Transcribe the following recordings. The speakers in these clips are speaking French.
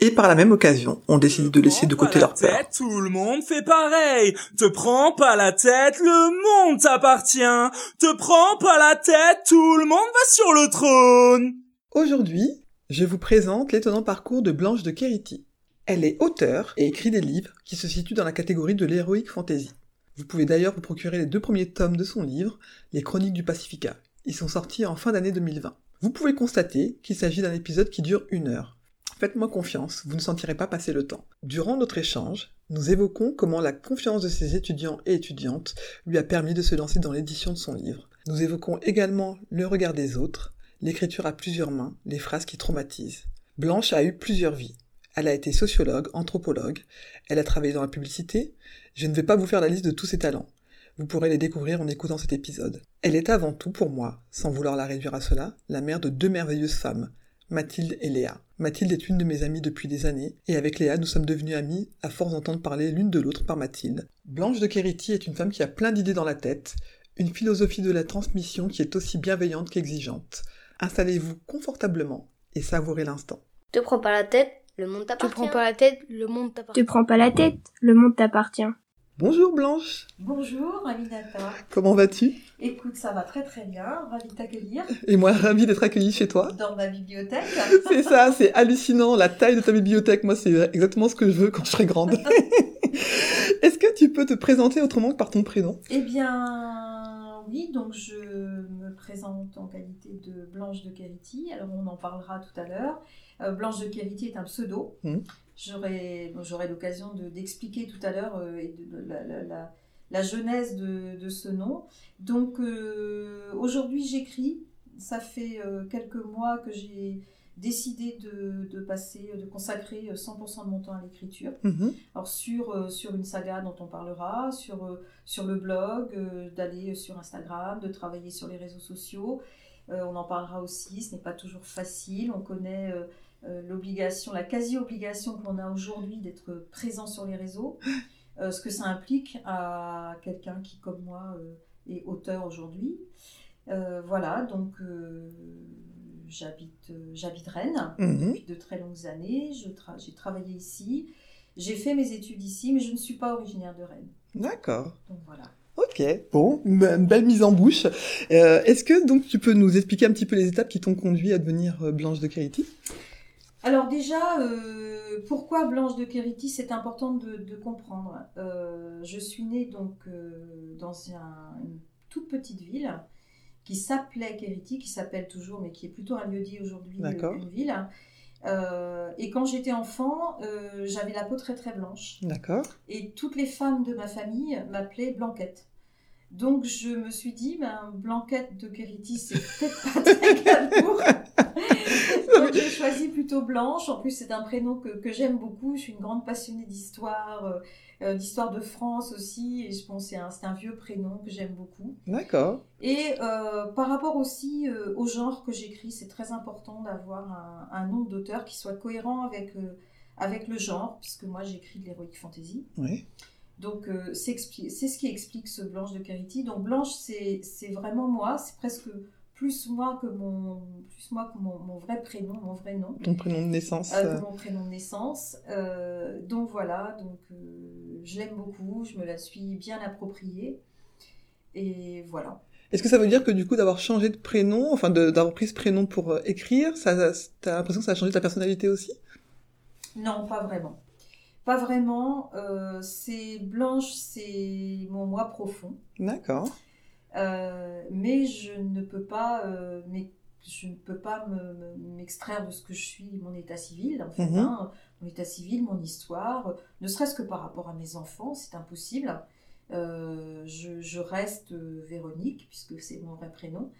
Et par la même occasion, on décide de laisser de côté leur peur. Tout le monde fait pareil. Te prends pas la tête, le monde t'appartient. Te prends pas la tête, tout le monde va sur le trône. Aujourd'hui, je vous présente l'étonnant parcours de Blanche de Quérity. Elle est auteure et écrit des livres qui se situent dans la catégorie de l'héroïque fantasy. Vous pouvez d'ailleurs vous procurer les deux premiers tomes de son livre, Les Chroniques du Pacifica. Ils sont sortis en fin d'année 2020. Vous pouvez constater qu'il s'agit d'un épisode qui dure une heure. Faites-moi confiance, vous ne sentirez pas passer le temps. Durant notre échange, nous évoquons comment la confiance de ses étudiants et étudiantes lui a permis de se lancer dans l'édition de son livre. Nous évoquons également le regard des autres, l'écriture à plusieurs mains, les phrases qui traumatisent. Blanche a eu plusieurs vies. Elle a été sociologue, anthropologue, elle a travaillé dans la publicité. Je ne vais pas vous faire la liste de tous ses talents. Vous pourrez les découvrir en écoutant cet épisode. Elle est avant tout pour moi, sans vouloir la réduire à cela, la mère de deux merveilleuses femmes, Mathilde et Léa. Mathilde est une de mes amies depuis des années, et avec Léa, nous sommes devenues amies à force d'entendre parler l'une de l'autre par Mathilde. Blanche de Quérity est une femme qui a plein d'idées dans la tête, une philosophie de la transmission qui est aussi bienveillante qu'exigeante. Installez-vous confortablement et savourez l'instant. Te prends pas la tête, le monde Te t'appartient. prends pas la tête, le monde t'appartient. Te prends pas la tête, le monde t'appartient. Bonjour Blanche, Bonjour Aminata. comment vas-tu? Écoute, ça va très très bien. Ravie de t'accueillir Et moi, ravie d'être accueillie chez toi. dans ma bibliothèque. C'est ça, c'est hallucinant, la taille de ta bibliothèque, moi c'est exactement ce que je veux quand je serai grande. Est-ce que tu peux te présenter autrement que par ton prénom? Eh bien, oui, donc je me présente en qualité de Blanche de Quérity. Alors on en parlera tout à l'heure. Euh, Blanche de Quérity est un pseudo. Mhm. J'aurai l'occasion de- d'expliquer tout à l'heure euh, et de, de la, la- la- la genèse de, de ce nom. Donc euh, aujourd'hui j'écris. Ça fait quelques mois que j'ai décidé de, de passer, de consacrer 100% de mon temps à l'écriture. Mhm. Alors sur, euh, sur une saga dont on parlera, sur, euh, sur le blog, euh, d'aller sur Instagram, de travailler sur les réseaux sociaux. Euh, on en parlera aussi, ce n'est pas toujours facile. On connaît euh, euh, l'obligation, la quasi-obligation qu'on a aujourd'hui d'être présent sur les réseaux. Euh, ce que ça implique à quelqu'un qui, comme moi, euh, est auteur aujourd'hui. Euh, voilà, donc euh, j'habite euh, j'habite Rennes Mhm. depuis de très longues années. Je tra- J'ai travaillé ici. J'ai fait mes études ici, mais je ne suis pas originaire de Rennes. D'accord. Donc voilà. Ok, bon, une belle mise en bouche. Euh, Est-ce que donc tu peux nous expliquer un petit peu les étapes qui t'ont conduit à devenir euh, Blanche de Quérity Alors déjà, euh, pourquoi Blanche de Quérity C'est important de, de comprendre. Je suis née donc dans un- une toute petite ville qui s'appelait Quérity, qui s'appelle toujours, mais qui est plutôt un lieu-dit aujourd'hui euh, qu'une ville. Euh, et quand j'étais enfant, euh, j'avais la peau très très blanche. D'accord. Et toutes les femmes de ma famille m'appelaient Blanquette. Donc je me suis dit, ben, Blanquette de Quérity, c'est peut-être pas très glamour. Donc j'ai choisi plutôt Blanche. En plus, c'est un prénom que, que j'aime beaucoup. Je suis une grande passionnée d'histoire, euh, d'histoire de France aussi. Et je pense que c'est un, un vieux prénom que j'aime beaucoup. D'accord. Et euh, par rapport aussi euh, au genre que j'écris, c'est très important d'avoir un, un nom d'auteur qui soit cohérent avec, euh, avec le genre, puisque moi j'écris de l'héroïque fantasy. Oui. Donc c'est ce qui explique ce Blanche de Carity. Donc Blanche, c'est vraiment moi, c'est presque plus moi que mon, plus moi que mon, mon vrai prénom, mon vrai nom. Ton prénom de naissance. Euh, euh, mon prénom de naissance. Euh, donc voilà, donc euh, je l'aime beaucoup, je me la suis bien appropriée. Et voilà. Est-ce que ça veut dire que du coup d'avoir changé de prénom, enfin d'avoir pris ce prénom pour écrire, ça, ça- t'as l'impression que ça a changé ta personnalité aussi? Non, pas vraiment. Pas vraiment. Euh, c'est Blanche, c'est mon moi profond. D'accord. Euh, mais je ne peux pas, euh, mais je ne peux pas me- me- m'extraire de ce que je suis, mon état civil, en fait, Mhm. hein. mon état civil, mon histoire, ne serait-ce que par rapport à mes enfants, c'est impossible. Euh, je, je reste euh, Véronique, puisque c'est mon vrai prénom.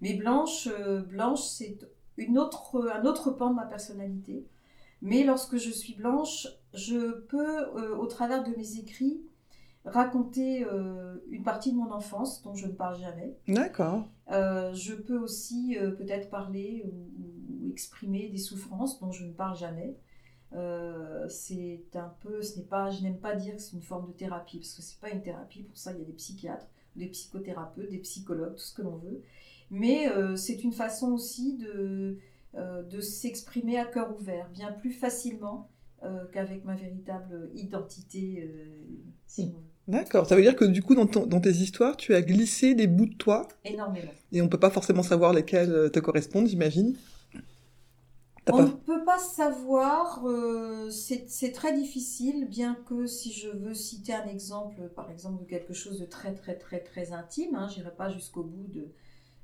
Mais Blanche, euh, Blanche c'est une autre, un autre pan de ma personnalité. Mais lorsque je suis blanche, je peux, au travers de mes écrits, raconter euh, une partie de mon enfance dont je ne parle jamais. D'accord. Euh, je peux aussi euh, peut-être parler ou, ou exprimer des souffrances dont je ne parle jamais. C'est un peu, ce n'est pas, je n'aime pas dire que c'est une forme de thérapie parce que c'est pas une thérapie. Pour ça, il y a des psychiatres, des psychothérapeutes, des psychologues, tout ce que l'on veut. Mais c'est une façon aussi de, de s'exprimer à cœur ouvert, bien plus facilement euh, qu'avec ma véritable identité. euh, si veut. D'accord. Ça veut dire que du coup, dans, ton- dans tes histoires, tu as glissé des bouts de toi Énormément. et on peut pas forcément savoir lesquels euh, te correspondent, j'imagine. On pas- ne peut pas savoir, euh, c'est très difficile, bien que si je veux citer un exemple, par exemple, de quelque chose de très très très très intime, hein, j'irai pas jusqu'au bout de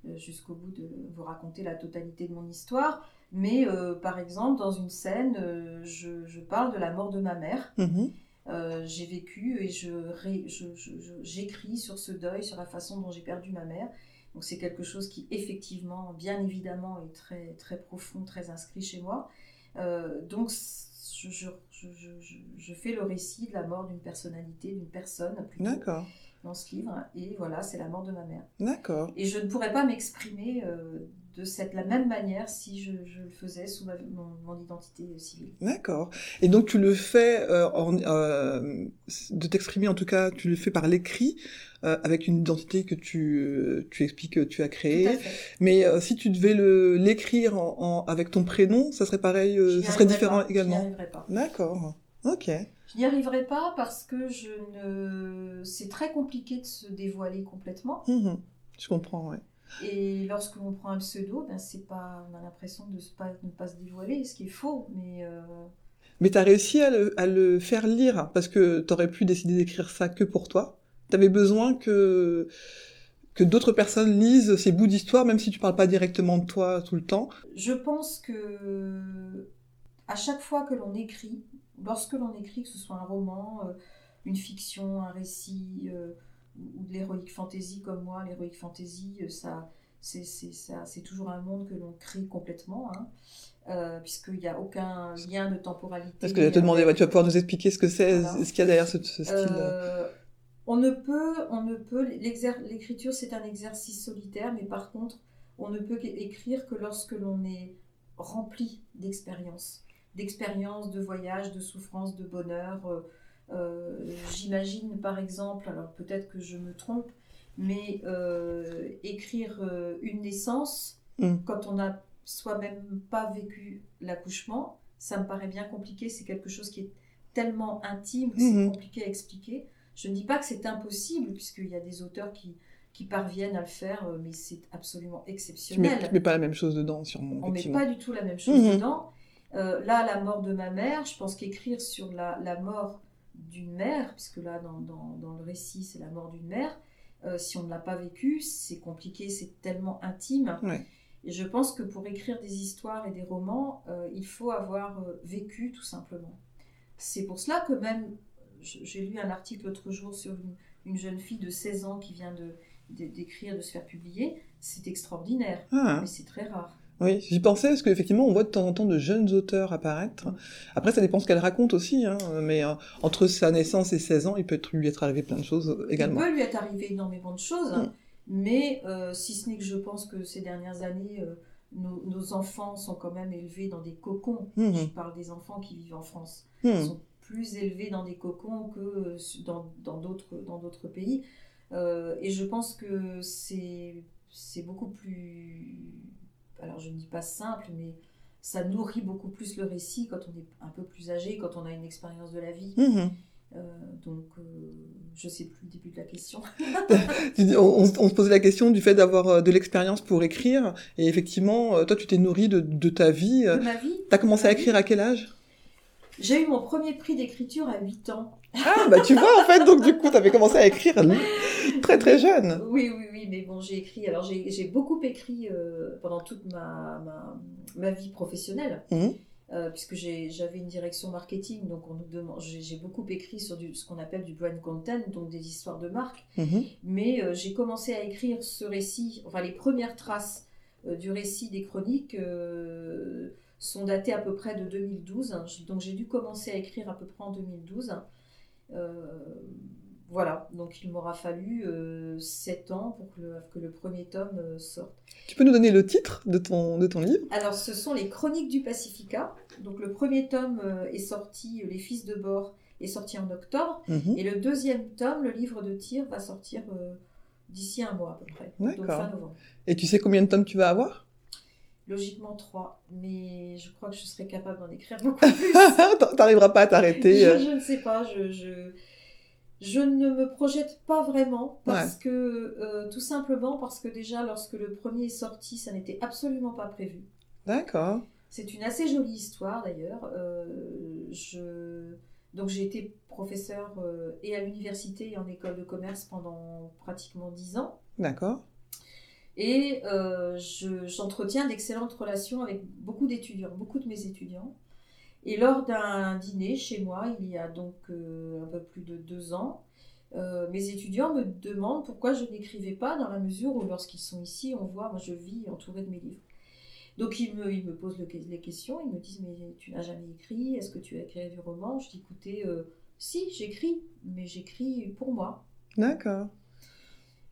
euh, jusqu'au bout de vous raconter la totalité de mon histoire, mais euh, par exemple, dans une scène, je, je parle de la mort de ma mère. Mhm. Euh, j'ai vécu et je ré- je- je- je- j'écris sur ce deuil, sur la façon dont j'ai perdu ma mère. Donc c'est quelque chose qui effectivement, bien évidemment, est très, très profond, très inscrit chez moi. Euh, donc je, fais le récit de la mort d'une personnalité, d'une personne plutôt, D'accord. dans ce livre. Et voilà, c'est la mort de ma mère. D'accord. Et je ne pourrais pas m'exprimer euh, de cette la même manière si je, je le faisais sous ma- mon, mon identité civile. D'accord. Et donc tu le fais euh, en, euh, de t'exprimer en tout cas, tu le fais par l'écrit euh, avec une identité que tu tu expliques que tu as Tout créée. à fait. Mais si tu devais le l'écrire en, en- avec ton prénom, ça serait pareil, ça serait différent pas, également. arriverai pas. D'accord. Ok. Je n'y arriverai pas parce que je ne. C'est très compliqué de se dévoiler complètement. Mhm. Je comprends. Ouais. Et lorsque l'on prend un pseudo, ben c'est pas, on a l'impression de se pas, ne pas se dévoiler, ce qui est faux. Mais euh, Mais t'as réussi à le, à le faire lire parce que t'aurais pu décider d'écrire ça que pour toi. T'avais besoin que que d'autres personnes lisent ces bouts d'histoire, même si tu parles pas directement de toi tout le temps. je pense que à chaque fois que l'on écrit, lorsque l'on écrit, que ce soit un roman, euh, une fiction, un récit euh, ou de l'héroïque fantasy comme moi, l'héroïque fantasy, euh, ça, c'est c'est- ça- c'est toujours un monde que l'on crée complètement, hein, euh, puisqu'il n'y a aucun lien de temporalité. Parce que j'allais te demander, ouais, tu vas pouvoir nous expliquer ce que c'est, Voilà. ce qu'il y a derrière ce, ce style. Euh, on ne peut, on ne peut, l'écriture c'est un exercice solitaire, mais par contre, on ne peut écrire que lorsque l'on est rempli d'expériences, d'expériences, de voyages, de souffrances, de bonheur. Euh, euh, J'imagine par exemple, alors peut-être que je me trompe, mais euh, écrire euh, une naissance Mm. quand on n'a soi-même pas vécu l'accouchement, ça me paraît bien compliqué. C'est quelque chose qui est tellement intime que c'est Mhm. compliqué à expliquer. Je ne dis pas que c'est impossible, puisqu'il y a des auteurs qui, qui parviennent à le faire, euh, mais c'est absolument exceptionnel. tu mets pas la même chose dedans, sûrement. On met effectivement. pas du tout la même chose Mhm. dedans. Euh, là, la mort de ma mère, je pense qu'écrire sur la, la mort d'une mère, puisque là, dans, dans- dans le récit, c'est la mort d'une mère, euh, si on ne l'a pas vécu, c'est compliqué, c'est tellement intime. Ouais. Et je pense que pour écrire des histoires et des romans, euh, il faut avoir euh, vécu tout simplement. C'est pour cela que même, j'ai lu un article l'autre jour sur une, une jeune fille de 16 ans qui vient de de- d'écrire, de se faire publier, c'est extraordinaire, Ah, mais c'est très rare. Oui, j'y pensais parce qu'effectivement, on voit de temps en temps de jeunes auteurs apparaître. Après, ça dépend ce qu'elle raconte aussi, hein, mais euh, entre sa naissance et 16 ans, il peut lui être arrivé plein de choses euh, également. Il peut lui être arrivé énormément de choses, Mm. mais euh, si ce n'est que je pense que ces dernières années, euh, nos, nos enfants sont quand même élevés dans des cocons. Mhm. Je parle des enfants qui vivent en France. Hmm. Ils sont plus élevés dans des cocons que dans d'autres dans d'autres pays. Et je pense que c'est c'est beaucoup plus. Alors je ne dis pas simple, mais ça nourrit beaucoup plus le récit quand on est un peu plus âgé, quand on a une expérience de la vie. Mhm. Euh, donc, euh, je sais plus le début de la question. On, se posait la question du fait d'avoir euh, de l'expérience pour écrire, et effectivement, euh, toi, tu t'es nourri de, de ta vie. De ma vie. T'as commencé à écrire à quel âge? J'ai eu mon premier prix d'écriture à 8 ans. Ah, bah tu vois, en fait, donc du coup, t'avais commencé à écrire très très jeune. Oui, oui, oui, mais bon, j'ai écrit. Alors, j'ai beaucoup écrit euh, pendant toute ma, ma, ma vie professionnelle, Mhm. euh, puisque j'avais une direction marketing, donc on nous demande. J'ai beaucoup écrit sur du, ce qu'on appelle du brand content, donc des histoires de marque. Mhm. Mais euh, j'ai commencé à écrire ce récit, enfin les premières traces euh, du récit des chroniques, sont datés à peu près de 2012. Donc j'ai dû commencer à écrire à peu près en 2012. Euh, voilà, donc il m'aura fallu euh, 7 ans pour que le, que le premier tome euh, sorte. Tu peux nous donner le titre de ton, de ton livre? Alors, ce sont les Chroniques du Pacifica. Donc, le premier tome euh, est sorti, Les Fils de bord, est sorti en octobre. Mhm. Et le deuxième tome, le livre de tir, va sortir euh, d'ici un mois à peu près. Donc, fin novembre. Et tu sais combien de tomes tu vas avoir? Logiquement 3, mais je crois que je serai capable d'en écrire beaucoup plus. T'arriveras pas à t'arrêter. je, euh. je ne sais pas, je, je, je ne me projette pas vraiment parce que, euh, tout simplement parce que déjà lorsque le premier est sorti, ça n'était absolument pas prévu. D'accord. C'est une assez jolie histoire d'ailleurs. Euh, je... Donc j'ai été professeur euh, et à l'université et en école de commerce pendant pratiquement 10 ans. D'accord. Et euh, je- j'entretiens d'excellentes relations avec beaucoup d'étudiants, beaucoup de mes étudiants. Et lors d'un dîner chez moi, il y a donc euh, un peu plus de deux ans, euh, mes étudiants me demandent pourquoi je n'écrivais pas dans la mesure où lorsqu'ils sont ici, on voit, moi je vis entourée de mes livres. Donc ils me, ils me posent le- les questions, ils me disent mais tu n'as jamais écrit, est-ce que tu as écrit du roman Je dis écoutez, euh, si j'écris, mais j'écris pour moi. D'accord.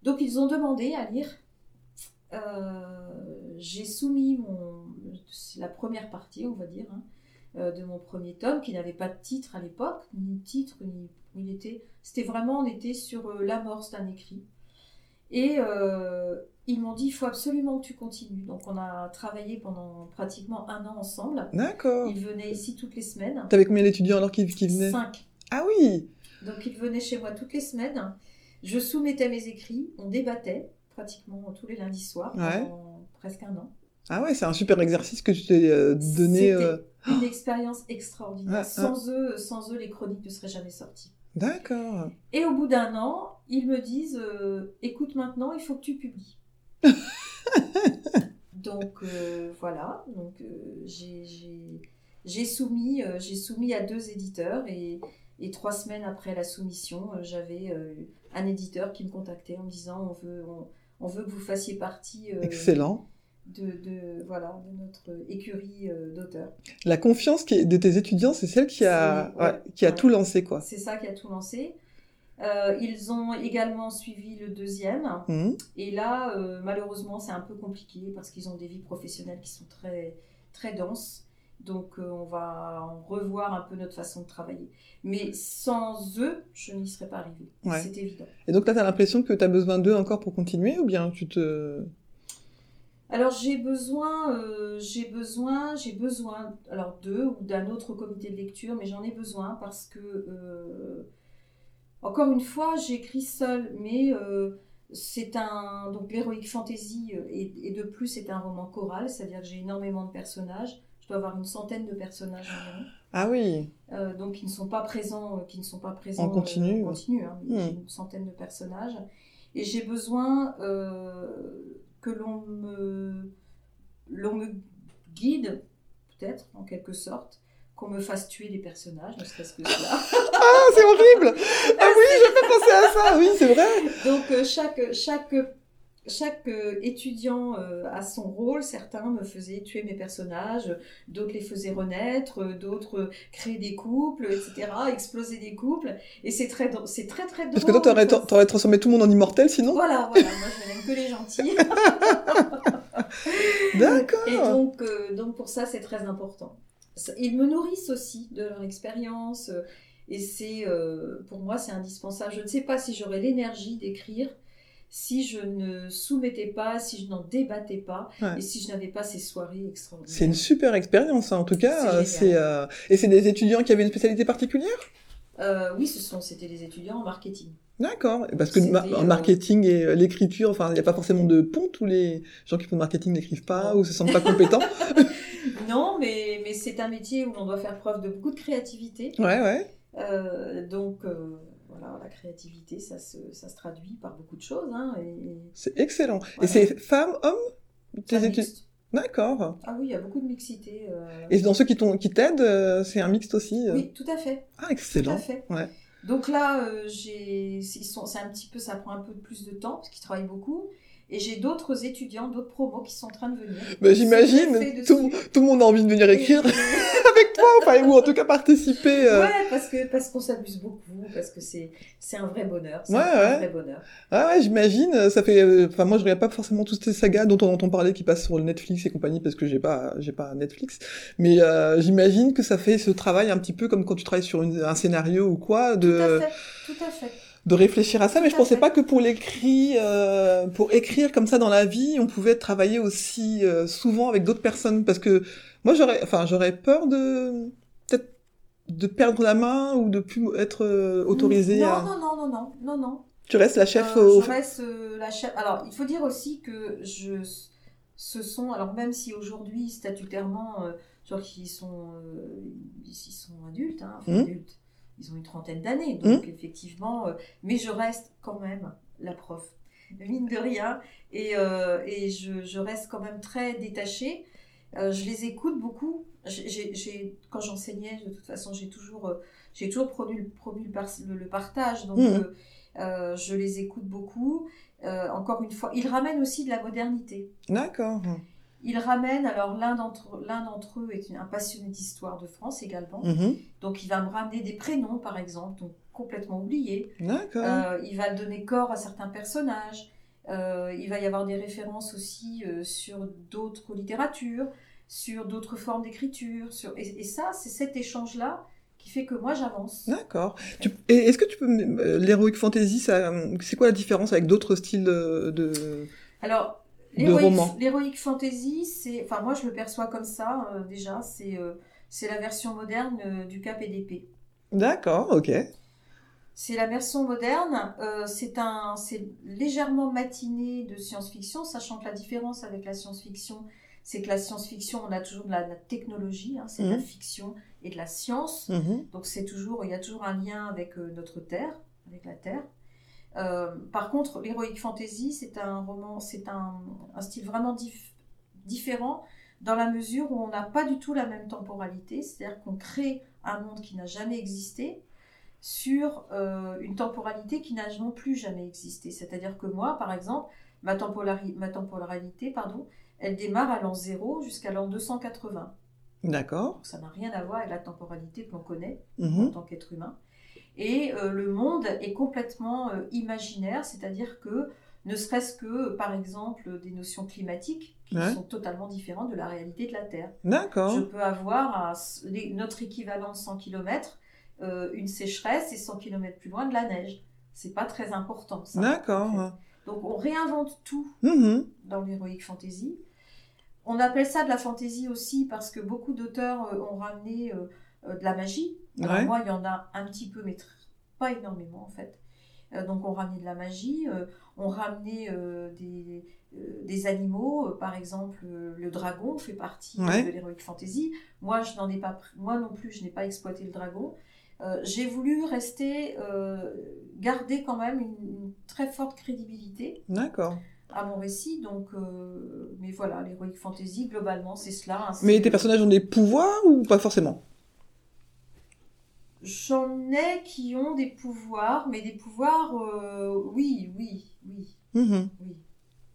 Donc ils ont demandé à lire. Euh, j'ai soumis mon, la première partie, on va dire, hein, euh, de mon premier tome, qui n'avait pas de titre à l'époque, ni titre, ni il était. C'était vraiment, on était sur euh, l'amorce d'un écrit. Et euh, ils m'ont dit, il faut absolument que tu continues. Donc on a travaillé pendant pratiquement un an ensemble. D'accord. Ils venaient ici toutes les semaines. T'avais combien d'étudiants alors qui, qui venaient? Cinq. Ah oui Donc ils venaient chez moi toutes les semaines. Je soumettais mes écrits, on débattait pratiquement tous les lundis soirs Ouais. pendant presque un an. Ah ouais, c'est un super exercice que tu t'es euh, donné. Euh, une expérience extraordinaire. Ah, sans eux, sans eux, les chroniques ne seraient jamais sorties. D'accord. Et au bout d'un an, ils me disent euh, écoute maintenant, il faut que tu publies. donc euh, voilà, donc j'ai- soumis, j'ai soumis à deux éditeurs et, et trois semaines après la soumission, j'avais un éditeur qui me contactait en me disant on veut, on, on veut que vous fassiez partie euh, Excellent. de, de, voilà, de notre écurie euh, d'auteurs. La confiance qui est- de tes étudiants, c'est celle qui a, ouais, qui a ouais. tout lancé, quoi. C'est ça qui a tout lancé. Euh, ils ont également suivi le deuxième. Mhm. Et là, euh, malheureusement, c'est un peu compliqué parce qu'ils ont des vies professionnelles qui sont très, très denses. Donc, euh, on va en revoir un peu notre façon de travailler. Mais sans eux, je n'y serais pas arrivée. Ouais. C'est évident. Et donc là, t'as l'impression que t'as besoin d'eux encore pour continuer ou bien tu te... Alors, j'ai besoin, euh, j'ai besoin, j'ai besoin, alors d'eux ou d'un autre comité de lecture, mais j'en ai besoin parce que, euh, encore une fois, j'écris seule, mais c'est un, donc l'Heroic Fantasy, et, et de plus, c'est un roman choral, c'est-à-dire que j'ai énormément de personnages. Avoir une centaine de personnages environ. Ah oui, Euh, donc qui ne sont pas présents, euh, qui ne sont pas présents En continu, euh, en ouais. continu, hein, Hmm. une centaine de personnages. Et j'ai besoin que l'on me, l'on me guide, peut-être en quelque sorte, qu'on me fasse tuer les personnages, ne serait-ce que cela. Ah, c'est horrible Ah oui, j'ai pas pensé à ça, oui, c'est vrai Donc chaque, chaque, chaque euh, étudiant euh, a son rôle. Certains me faisaient tuer mes personnages, d'autres les faisaient renaître, euh, d'autres créer des couples, etc., exploser des couples. Et c'est très, c'est très très drôle. Parce que toi, t'aurais, t'aurais transformé tout le monde en immortel, sinon? Voilà, voilà, moi je n'aime que les gentils. D'accord Et donc, euh, donc pour ça, c'est très important. Ils me nourrissent aussi de leur expérience. Et c'est, pour moi, c'est indispensable. Je ne sais pas si j'aurais l'énergie d'écrire si je ne soumettais pas, si je n'en débattais pas, Ouais. et si je n'avais pas ces soirées extraordinaires. C'est une super expérience, hein, en tout cas. C'est, euh, Et c'est des étudiants qui avaient une spécialité particulière? Euh, oui, ce sont, c'était des étudiants en marketing. D'accord. Parce que en euh, marketing et l'écriture, enfin, il n'y a pas forcément de pont. Tous les gens qui font le marketing n'écrivent pas Non. ou se sentent pas compétents. Non, mais, mais c'est un métier où l'on doit faire preuve de beaucoup de créativité. ouais, ouais. Euh, donc, euh, la créativité, ça se, ça se traduit par beaucoup de choses. Hein, et, C'est excellent. Et c'est femmes, hommes tes études. D'accord. Ah oui, il y a beaucoup de mixité. euh, Et dans ceux qui, t'ont- qui t'aident, euh, c'est un mixte aussi euh Oui, tout à fait. Ah, Tout à excellent. fait. Ouais. Donc là, euh, j'ai, ils sont, c'est un petit peu, ça prend un peu plus de temps parce qu'ils travaillent beaucoup. Et j'ai d'autres étudiants, d'autres promos qui sont en train de venir. Bah, J'imagine, tout, tout le monde a envie de venir écrire avec toi, enfin, ou en tout cas participer. euh. Ouais, parce que parce qu'on s'amuse beaucoup, parce que c'est un vrai bonheur. Ouais, un ouais. vrai bonheur. Ah ouais, j'imagine. Ça fait. euh, Enfin, moi, je regarde pas forcément toutes ces sagas dont on entend parler qui passent sur le Netflix et compagnie parce que j'ai pas, j'ai pas Netflix. Mais euh, j'imagine que ça fait ce travail un petit peu comme quand tu travailles sur une- un scénario ou quoi, Tout à de fait, tout à fait. De réfléchir à ça. Mais je pensais pas que pour l'écrit, euh, pour écrire comme ça dans la vie, on pouvait travailler aussi euh, souvent avec d'autres personnes parce que moi, j'aurais, enfin, j'aurais peur de peut-être de perdre la main ou de plus être euh, autorisé non, à. Non, non, non, non, non, non. Tu restes la chef Euh, au. je reste la chef. Alors, il faut dire aussi que je, ce sont, alors même si aujourd'hui statutairement, genre qu'ils sont, ils sont adultes, hein, enfin, Mhm. adultes, ils ont une trentaine d'années, donc effectivement, euh, mais je reste quand même la prof, mine de rien, et, euh, et je, je reste quand même très détachée. Euh, je les écoute beaucoup. J'ai- quand j'enseignais, de toute façon, j'ai toujours, j'ai toujours promu, promu le, par- le- le partage, donc euh, je les écoute beaucoup. Encore une fois, ils ramènent aussi de la modernité. D'accord. Ils ramènent, alors l'un d'entre l'un d'entre eux est un passionné d'histoire de France également, Mhm. donc il va me ramener des prénoms par exemple, donc complètement oubliés. D'accord. Euh, il va donner corps à certains personnages. Euh, il va y avoir des références aussi euh, sur d'autres littératures, sur d'autres formes d'écriture. Sur... Et, et ça, c'est cet échange-là qui fait que moi j'avance. D'accord. Tu- Est-ce que tu peux l'heroic fantasy, ça, c'est quoi la différence avec d'autres styles de- Alors, De l'héroïque fantasy, c'est, enfin moi je le perçois comme ça euh, déjà, c'est euh, c'est la version moderne euh, du cap et d'épée. D'accord, ok. C'est la version moderne, c'est un, c'est légèrement matiné de science-fiction, sachant que la différence avec la science-fiction, c'est que la science-fiction, on a toujours de la, de la technologie, hein, c'est de la Mhm. fiction et de la science. Mhm. Donc c'est toujours, il y a toujours un lien avec notre terre, avec la terre. Euh, par contre, l'heroic fantasy, c'est un roman, c'est un, un style vraiment dif- différent dans la mesure où on n'a pas du tout la même temporalité, c'est-à-dire qu'on crée un monde qui n'a jamais existé sur euh, une temporalité qui n'a non plus jamais existé. C'est-à-dire que moi, par exemple, ma, temporali- ma temporalité, pardon, elle démarre à l'an 0 jusqu'à l'an 280. D'accord. Donc ça n'a rien à voir avec la temporalité que l'on connaît en Mhm. tant qu'être humain. Et euh, le monde est complètement euh, imaginaire, c'est-à-dire que ne serait-ce que, par exemple, des notions climatiques qui Ouais. sont totalement différentes de la réalité de la Terre. D'accord. Je peux avoir les- notre équivalent de 100 km, une sécheresse et 100 km plus loin de la neige. C'est pas très important. Ça, en D'accord. fait. Donc on réinvente tout Mhm. dans l'heroic fantasy. On appelle ça de la fantasy aussi parce que beaucoup d'auteurs euh, ont ramené euh, euh, de la magie. Alors Ouais. moi, il y en a un petit peu, mais pas énormément en fait. Euh, donc on ramenait de la magie, euh, on ramenait euh, des, des animaux, par exemple le dragon fait partie Ouais. de l'heroic fantasy. Moi, je n'en ai pas, moi non plus, je n'ai pas exploité le dragon. J'ai voulu rester, garder quand même une, une très forte crédibilité D'accord. à mon récit. Donc, euh, mais voilà, l'heroic fantasy, globalement, c'est cela. hein, Mais tes personnages ont des pouvoirs ou pas forcément? J'en ai qui ont des pouvoirs, mais des pouvoirs, euh, oui, oui, oui, Mhm. oui.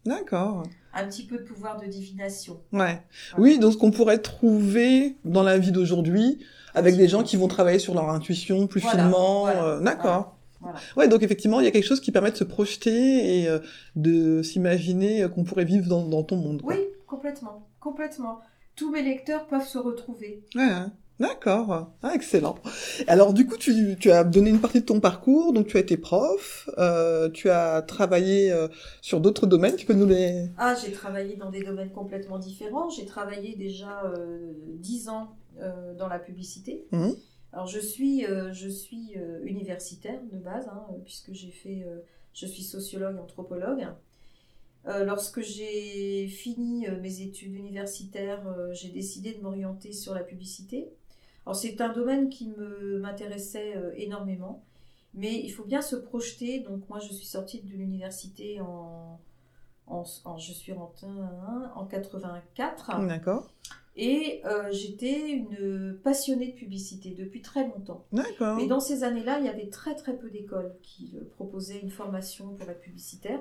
D'accord. Un petit peu de pouvoir de divination. Ouais. Oui, donc ce qu'on pourrait trouver dans la vie d'aujourd'hui avec des gens qui vont travailler sur leur intuition plus Voilà, finement. voilà, euh, D'accord. Voilà. Ouais, donc effectivement, il y a quelque chose qui permet de se projeter et euh, de s'imaginer qu'on pourrait vivre dans, dans ton monde. quoi. Oui, complètement, complètement. Tous mes lecteurs peuvent se retrouver. Ouais, hein. D'accord. Ah, excellent. Alors du coup, tu, tu as donné une partie de ton parcours, donc tu as été prof, euh, tu as travaillé euh, sur d'autres domaines, tu peux nous les... Ah, j'ai travaillé dans des domaines complètement différents. J'ai travaillé déjà euh, 10 ans euh, dans la publicité. Mhm. Alors, je suis, je suis universitaire de base, hein, puisque j'ai fait, je suis sociologue et anthropologue. Euh, lorsque j'ai fini euh, mes études universitaires, euh, j'ai décidé de m'orienter sur la publicité. Alors, c'est un domaine qui me m'intéressait euh, énormément, mais il faut bien se projeter. Donc, moi, je suis sortie de l'université en, en, en- je suis rentrée en 84. D'accord. Et euh, j'étais une passionnée de publicité depuis très longtemps. D'accord. Mais dans ces années-là, il y avait très très peu d'écoles qui euh, proposaient une formation pour la publicitaire.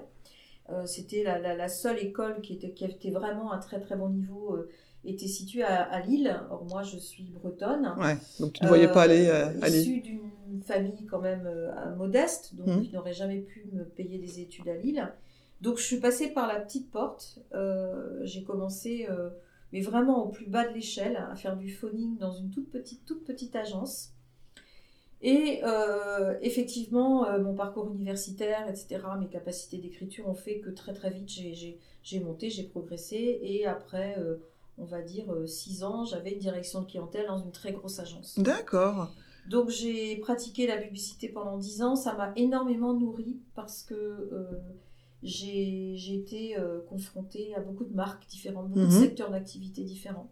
Euh, C'était la, la, la, seule école qui était, qui était vraiment à très très bon niveau, euh, était située à, à, Lille. Or moi je suis bretonne. Ouais, donc tu ne voyais pas aller euh, à Lille. Issue d'une famille quand même modeste, donc mmh. qui n'aurait jamais pu me payer des études à Lille. Donc je suis passée par la petite porte. J'ai commencé mais vraiment au plus bas de l'échelle, à faire du phoning dans une toute petite, toute petite agence. Et euh, effectivement, euh, mon parcours universitaire, etc., mes capacités d'écriture ont fait que très très vite j'ai monté, j'ai progressé. Et après, euh, on va dire, euh, six ans, j'avais une direction de clientèle dans une très grosse agence. D'accord. Donc j'ai pratiqué la publicité pendant dix ans. Ça m'a énormément nourri parce que j'ai été confrontée à beaucoup de marques différentes, beaucoup Mhm. de secteurs d'activité différents.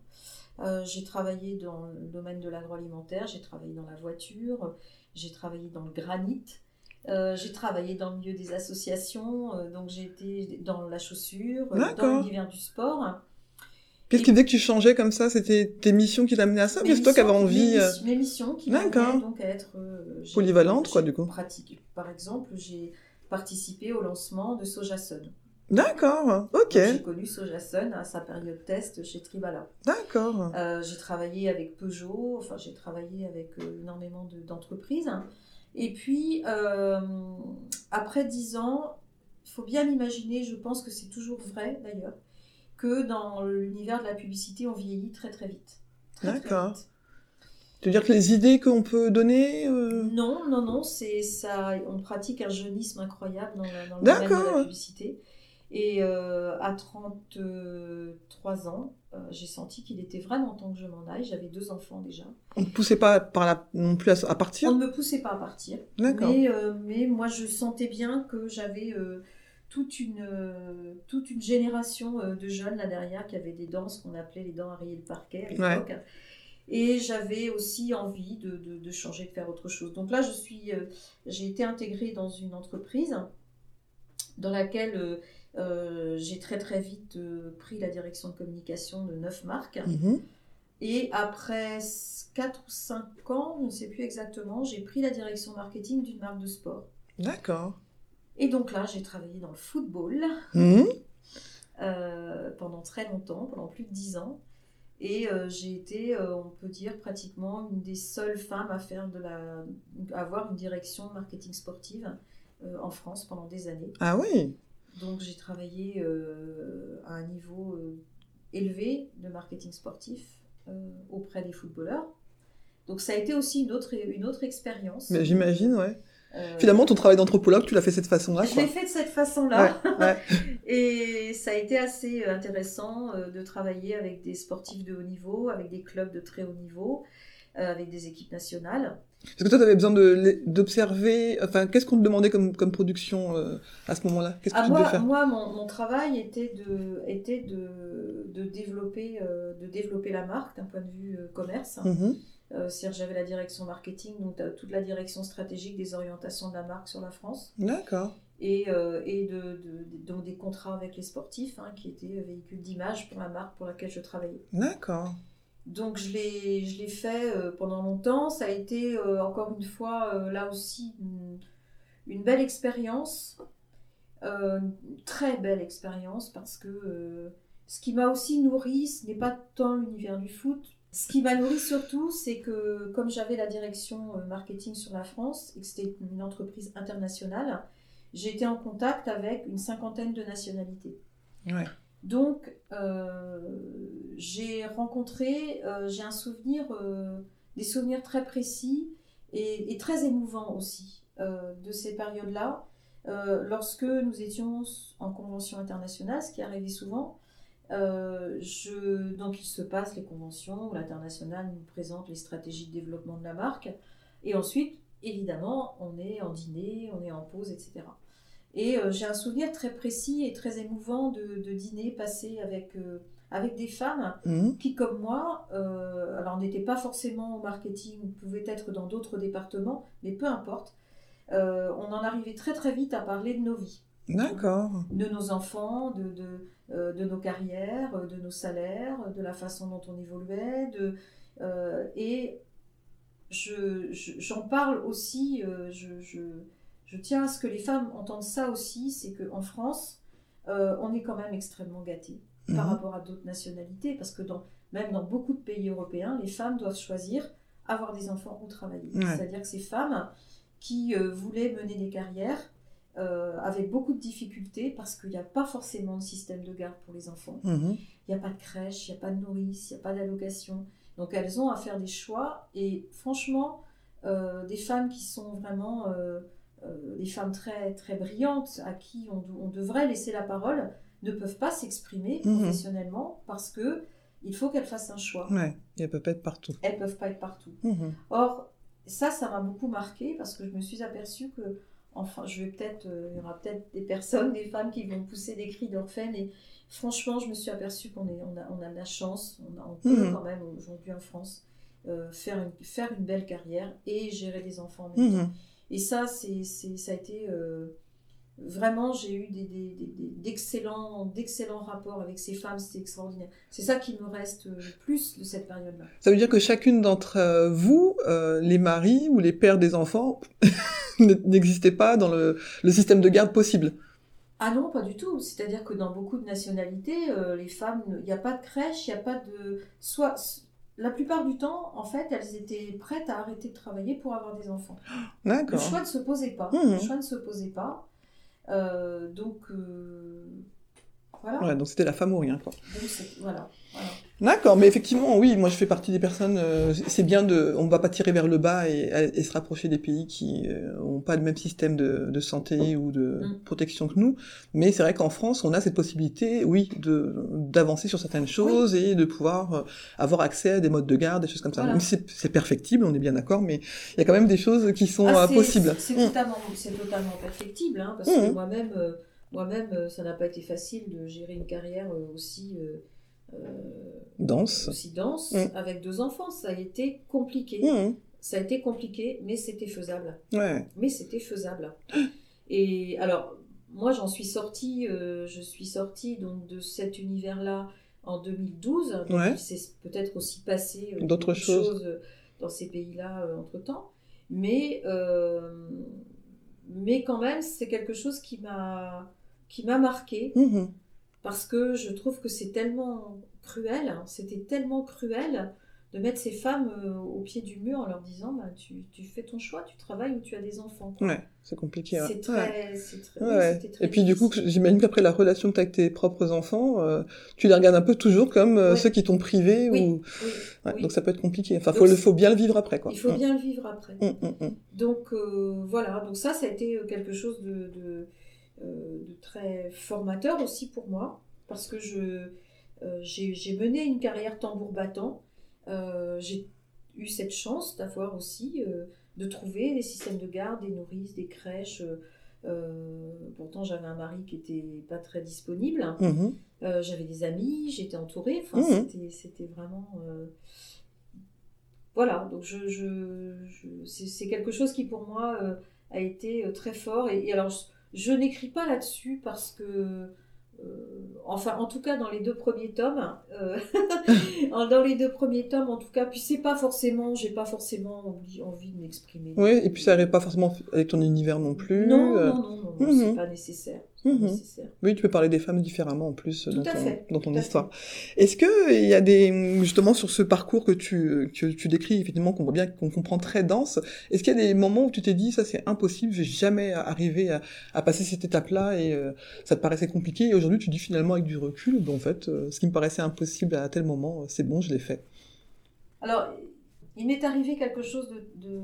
Euh, j'ai travaillé dans le domaine de l'agroalimentaire, j'ai travaillé dans la voiture, j'ai travaillé dans le granit, euh, j'ai travaillé dans le milieu des associations, euh, donc j'ai été dans la chaussure, dans l'univers du sport. Qu'est-ce qui faisait que tu changeais comme ça? C'était tes missions qui t'amenaient à ça? C'est toi qui avais envie mes, mes missions qui m'amenaient donc à être Polyvalente, quoi, du coup. pratiqué. Par exemple, j'ai participé au lancement de Sojasun. D'accord, ok, J'ai connu Sojasun à sa période test chez Tribala. d'accord. Euh, j'ai travaillé avec Peugeot, enfin j'ai travaillé avec euh, énormément de- d'entreprises. Et puis, euh, après dix ans, il faut bien imaginer, je pense que c'est toujours vrai d'ailleurs, que dans l'univers de la publicité, on vieillit très très vite. D'accord. vite. Tu veux dire que les idées qu'on peut donner... euh, Non, non, non, c'est ça. On pratique un jeunisme incroyable dans, la- dans le domaine de D'accord. la publicité. Et euh, à 33 ans, euh, j'ai senti qu'il était vraiment temps que je m'en aille. J'avais deux enfants déjà. On ne poussait pas par là non plus à, à partir? On ne me poussait pas à partir. D'accord. Mais, euh, mais moi, je sentais bien que j'avais euh, toute, une, toute une génération de jeunes là derrière qui avaient des dents, ce qu'on appelait les dents à rayer le parquet à l'époque. Et j'avais aussi envie de, de, de changer, de faire autre chose. Donc là, je suis, j'ai été intégrée dans une entreprise dans laquelle euh, j'ai très très vite euh, pris la direction de communication de neuf marques. Mhm. Et après 4 ou 5 ans, je ne sais plus exactement, j'ai pris la direction marketing d'une marque de sport. D'accord. Et donc là, j'ai travaillé dans le football Mhm. euh, pendant très longtemps, pendant plus de 10 ans. Et j'ai été, on peut dire, pratiquement une des seules femmes à faire de la, à avoir une direction marketing sportive en France pendant des années. Ah oui Donc j'ai travaillé euh, à un niveau euh, élevé de marketing sportif euh, auprès des footballeurs. Donc ça a été aussi une autre, une autre expérience. Mais j'imagine, ouais. Finalement, ton travail d'anthropologue, tu l'as fait de cette façon-là, je l'ai fait de cette façon-là. Ouais, ouais. Et ça a été assez intéressant de travailler avec des sportifs de haut niveau, avec des clubs de très haut niveau, avec des équipes nationales. Est-ce que toi, tu avais besoin d'observer... Enfin, qu'est-ce qu'on te demandait comme, comme production euh, à ce moment-là? Qu'est-ce que Ah, tu devais moi, faire? moi mon, mon travail était de, était de, de, développer, euh, de développer la marque d'un point de vue euh, commerce. Euh, C'est-à-dire j'avais la direction marketing, donc toute la direction stratégique des orientations de la marque sur la France. D'accord. et, et de, de- donc des contrats avec les sportifs hein, qui étaient véhicules d'image pour la marque pour laquelle je travaillais. D'accord. Donc je l'ai je l'ai fait euh, pendant longtemps. Ça a été euh, encore une fois euh, là aussi une, belle expérience, une très belle expérience parce que ce qui m'a aussi nourri, ce n'est pas tant l'univers du foot. Ce qui m'a nourri surtout, c'est que comme j'avais la direction marketing sur la France et que c'était une entreprise internationale, j'ai été en contact avec une cinquantaine de nationalités. Ouais. Donc, euh, j'ai rencontré, euh, j'ai un souvenir, euh, des souvenirs très précis et, très émouvants aussi de ces périodes-là. Lorsque nous étions en convention internationale, ce qui arrivait souvent, donc il se passe les conventions où l'international nous présente les stratégies de développement de la marque. Et ensuite, évidemment, on est en dîner, on est en pause, etc. Et euh, j'ai un souvenir très précis et très émouvant de, de dîner passé avec, euh, avec des femmes Mhm. qui, comme moi, euh, alors n'étaient pas forcément au marketing, ou pouvaient être dans d'autres départements, mais peu importe, euh, on en arrivait très très vite à parler de nos vies, D'accord. de nos enfants, de, de, de nos carrières, de nos salaires, de la façon dont on évoluait, de, et je- je- j'en parle aussi, je, je, je tiens à ce que les femmes entendent ça aussi, c'est qu'en France, euh, on est quand même extrêmement gâtés par Mhm. rapport à d'autres nationalités, parce que dans, même dans beaucoup de pays européens, les femmes doivent choisir avoir des enfants ou travailler. C'est-à-dire que ces femmes qui euh, voulaient mener des carrières euh, avaient beaucoup de difficultés parce qu'il n'y a pas forcément de système de garde pour les enfants. Mhm. Il n'y a pas de crèche, il n'y a pas de nourrice, il n'y a pas d'allocation. Donc elles ont à faire des choix. Et franchement, des femmes qui sont vraiment des femmes très, très brillantes, à qui on, on devrait laisser la parole, ne peuvent pas s'exprimer Mhm. professionnellement parce que il faut qu'elles fassent un choix. Ouais, et elles peuvent pas être partout. Elles peuvent pas être partout. Mhm. Or, ça, ça m'a beaucoup marqué parce que je me suis aperçue que, enfin, je vais peut-être, euh, il y aura peut-être des personnes, des femmes qui vont pousser des cris d'orfèvre, et franchement, je me suis aperçue qu'on est, on a, on a de la chance, on, a, on peut Mhm. quand même aujourd'hui en France euh, faire, une, faire une belle carrière et gérer des enfants en même temps. Et ça, c'est, c'est, ça a été euh, vraiment, j'ai eu d'excellents, d'excellents rapports avec ces femmes, c'était extraordinaire. C'est ça qui me reste le plus de cette période-là. Ça veut dire que chacune d'entre euh, vous, euh, les maris ou les pères des enfants, n'existait pas dans le, le système de garde possible. Ah non, pas du tout. C'est-à-dire que dans beaucoup de nationalités, euh, les femmes, il n'y a pas de crèche, il n'y a pas de... Soit, la plupart du temps, en fait, elles étaient prêtes à arrêter de travailler pour avoir des enfants. Le choix ne se posait pas. Mhm. Le choix ne se posait pas. Euh, donc, euh, voilà. Ouais, donc c'était la femme ou rien, quoi. Donc, c'est- voilà. voilà. D'accord, mais effectivement, oui, moi je fais partie des personnes. euh, c'est bien de, on ne va pas tirer vers le bas et, et se rapprocher des pays qui n'ont pas le même système de, de santé ou de Mm. protection que nous. Mais c'est vrai qu'en France, on a cette possibilité, oui, de d'avancer sur certaines choses et de pouvoir euh, avoir accès à des modes de garde, des choses comme ça. Voilà. C'est perfectible, on est bien d'accord, mais il y a quand même des choses qui sont Ah, euh, c'est- possibles. C'est Mm. totalement, totalement perfectible, hein, parce Mhm. que moi-même, euh, moi-même, euh, ça n'a pas été facile de gérer une carrière euh, aussi, euh, Danse. aussi dense Mhm. avec deux enfants. Ça a été compliqué. Mhm. Ça a été compliqué, mais c'était faisable. Ouais. Mais c'était faisable. Et alors, moi, j'en suis sortie, euh, je suis sortie donc de cet univers-là en 2012. Donc, Ouais. il s'est peut-être aussi passé euh, D'autres choses. euh, dans ces pays-là entre temps. Mais, mais quand même, c'est quelque chose qui m'a qui m'a marqué Mhm. parce que je trouve que c'est tellement cruel, hein, c'était tellement cruel de mettre ces femmes euh, au pied du mur en leur disant bah, tu, tu fais ton choix, tu travailles ou tu as des enfants. quoi. Ouais, c'est compliqué. ouais. C'est très, c'est très, Ouais, très Et puis du coup, j'imagine qu'après la relation que tu as avec tes propres enfants, euh, tu les regardes un peu toujours comme euh, ceux qui t'ont privé Oui, ou oui, Ouais, oui. donc ça peut être compliqué. Enfin, faut le faut bien le vivre après quoi. il faut bien le vivre après. Mm, mm, mm. Donc voilà, donc ça, ça a été quelque chose de, de, de très formateur aussi pour moi, parce que je euh, j'ai mené une carrière tambour battant. Euh, j'ai eu cette chance d'avoir aussi euh, de trouver des systèmes de garde, des nourrices, des crèches. euh, euh, pourtant, j'avais un mari qui était pas très disponible. Mhm. Euh, j'avais des amis, j'étais entourée. Enfin, Mhm. c'était, vraiment. euh, Voilà, donc je, je, je- c'est, quelque chose qui pour moi euh, a été euh, très fort. Et, et alors, je, n'écris pas là-dessus parce que. euh, enfin, en tout cas, dans les deux premiers tomes, euh, dans les deux premiers tomes, en tout cas, puis c'est pas forcément, j'ai pas forcément envie, envie de m'exprimer. Oui, et puis ça n'arrive pas forcément avec ton univers non plus. Non, non, non, non, non, mhm. c'est pas nécessaire. Nécessaire. Oui, tu peux parler des femmes différemment en plus euh, dans ton, dans ton tout histoire. Est-ce que il y a des justement sur ce parcours que tu que tu décris effectivement qu'on voit bien qu'on comprend très dense. Est-ce qu'il y a des moments où tu t'es dit ça c'est impossible, je vais jamais arriver à, à passer cette étape-là et euh, ça te paraissait compliqué et aujourd'hui tu dis finalement avec du recul, ben, en fait euh, ce qui me paraissait impossible à tel moment, euh, c'est bon, je l'ai fait. Alors, il m'est arrivé quelque chose de, de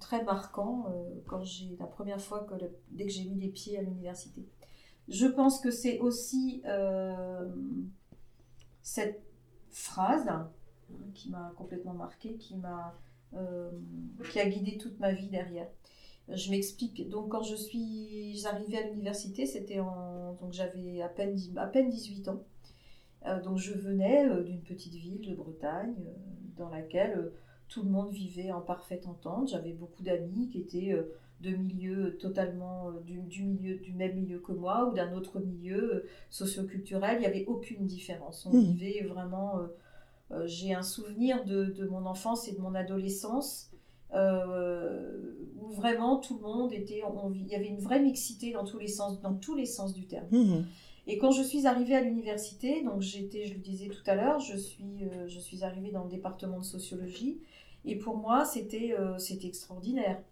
très marquant euh, quand j'ai la première fois que le- dès que j'ai mis les pieds à l'université. Je pense que c'est aussi euh, cette phrase hein, qui m'a complètement marquée, qui m'a euh, qui a guidé toute ma vie derrière. Je m'explique. Donc, quand je suis arrivée à l'université, c'était en donc j'avais à peine à peine 18 ans. Euh, donc je venais d'une petite ville de Bretagne dans laquelle tout le monde vivait en parfaite entente. J'avais beaucoup d'amis qui étaient de milieux totalement euh, du, du milieu du même milieu que moi ou d'un autre milieu euh, socioculturel. Il n'y avait aucune différence. On Mhm. vivait vraiment. euh, euh, J'ai un souvenir de, de mon enfance et de mon adolescence euh, où vraiment tout le monde était. on- on il y avait une vraie mixité dans tous les sens, dans tous les sens du terme. Mhm. Et quand je suis arrivée à l'université, donc j'étais, je le disais tout à l'heure, je suis, euh, je suis arrivée dans le département de sociologie. Et pour moi, c'était euh, c'était extraordinaire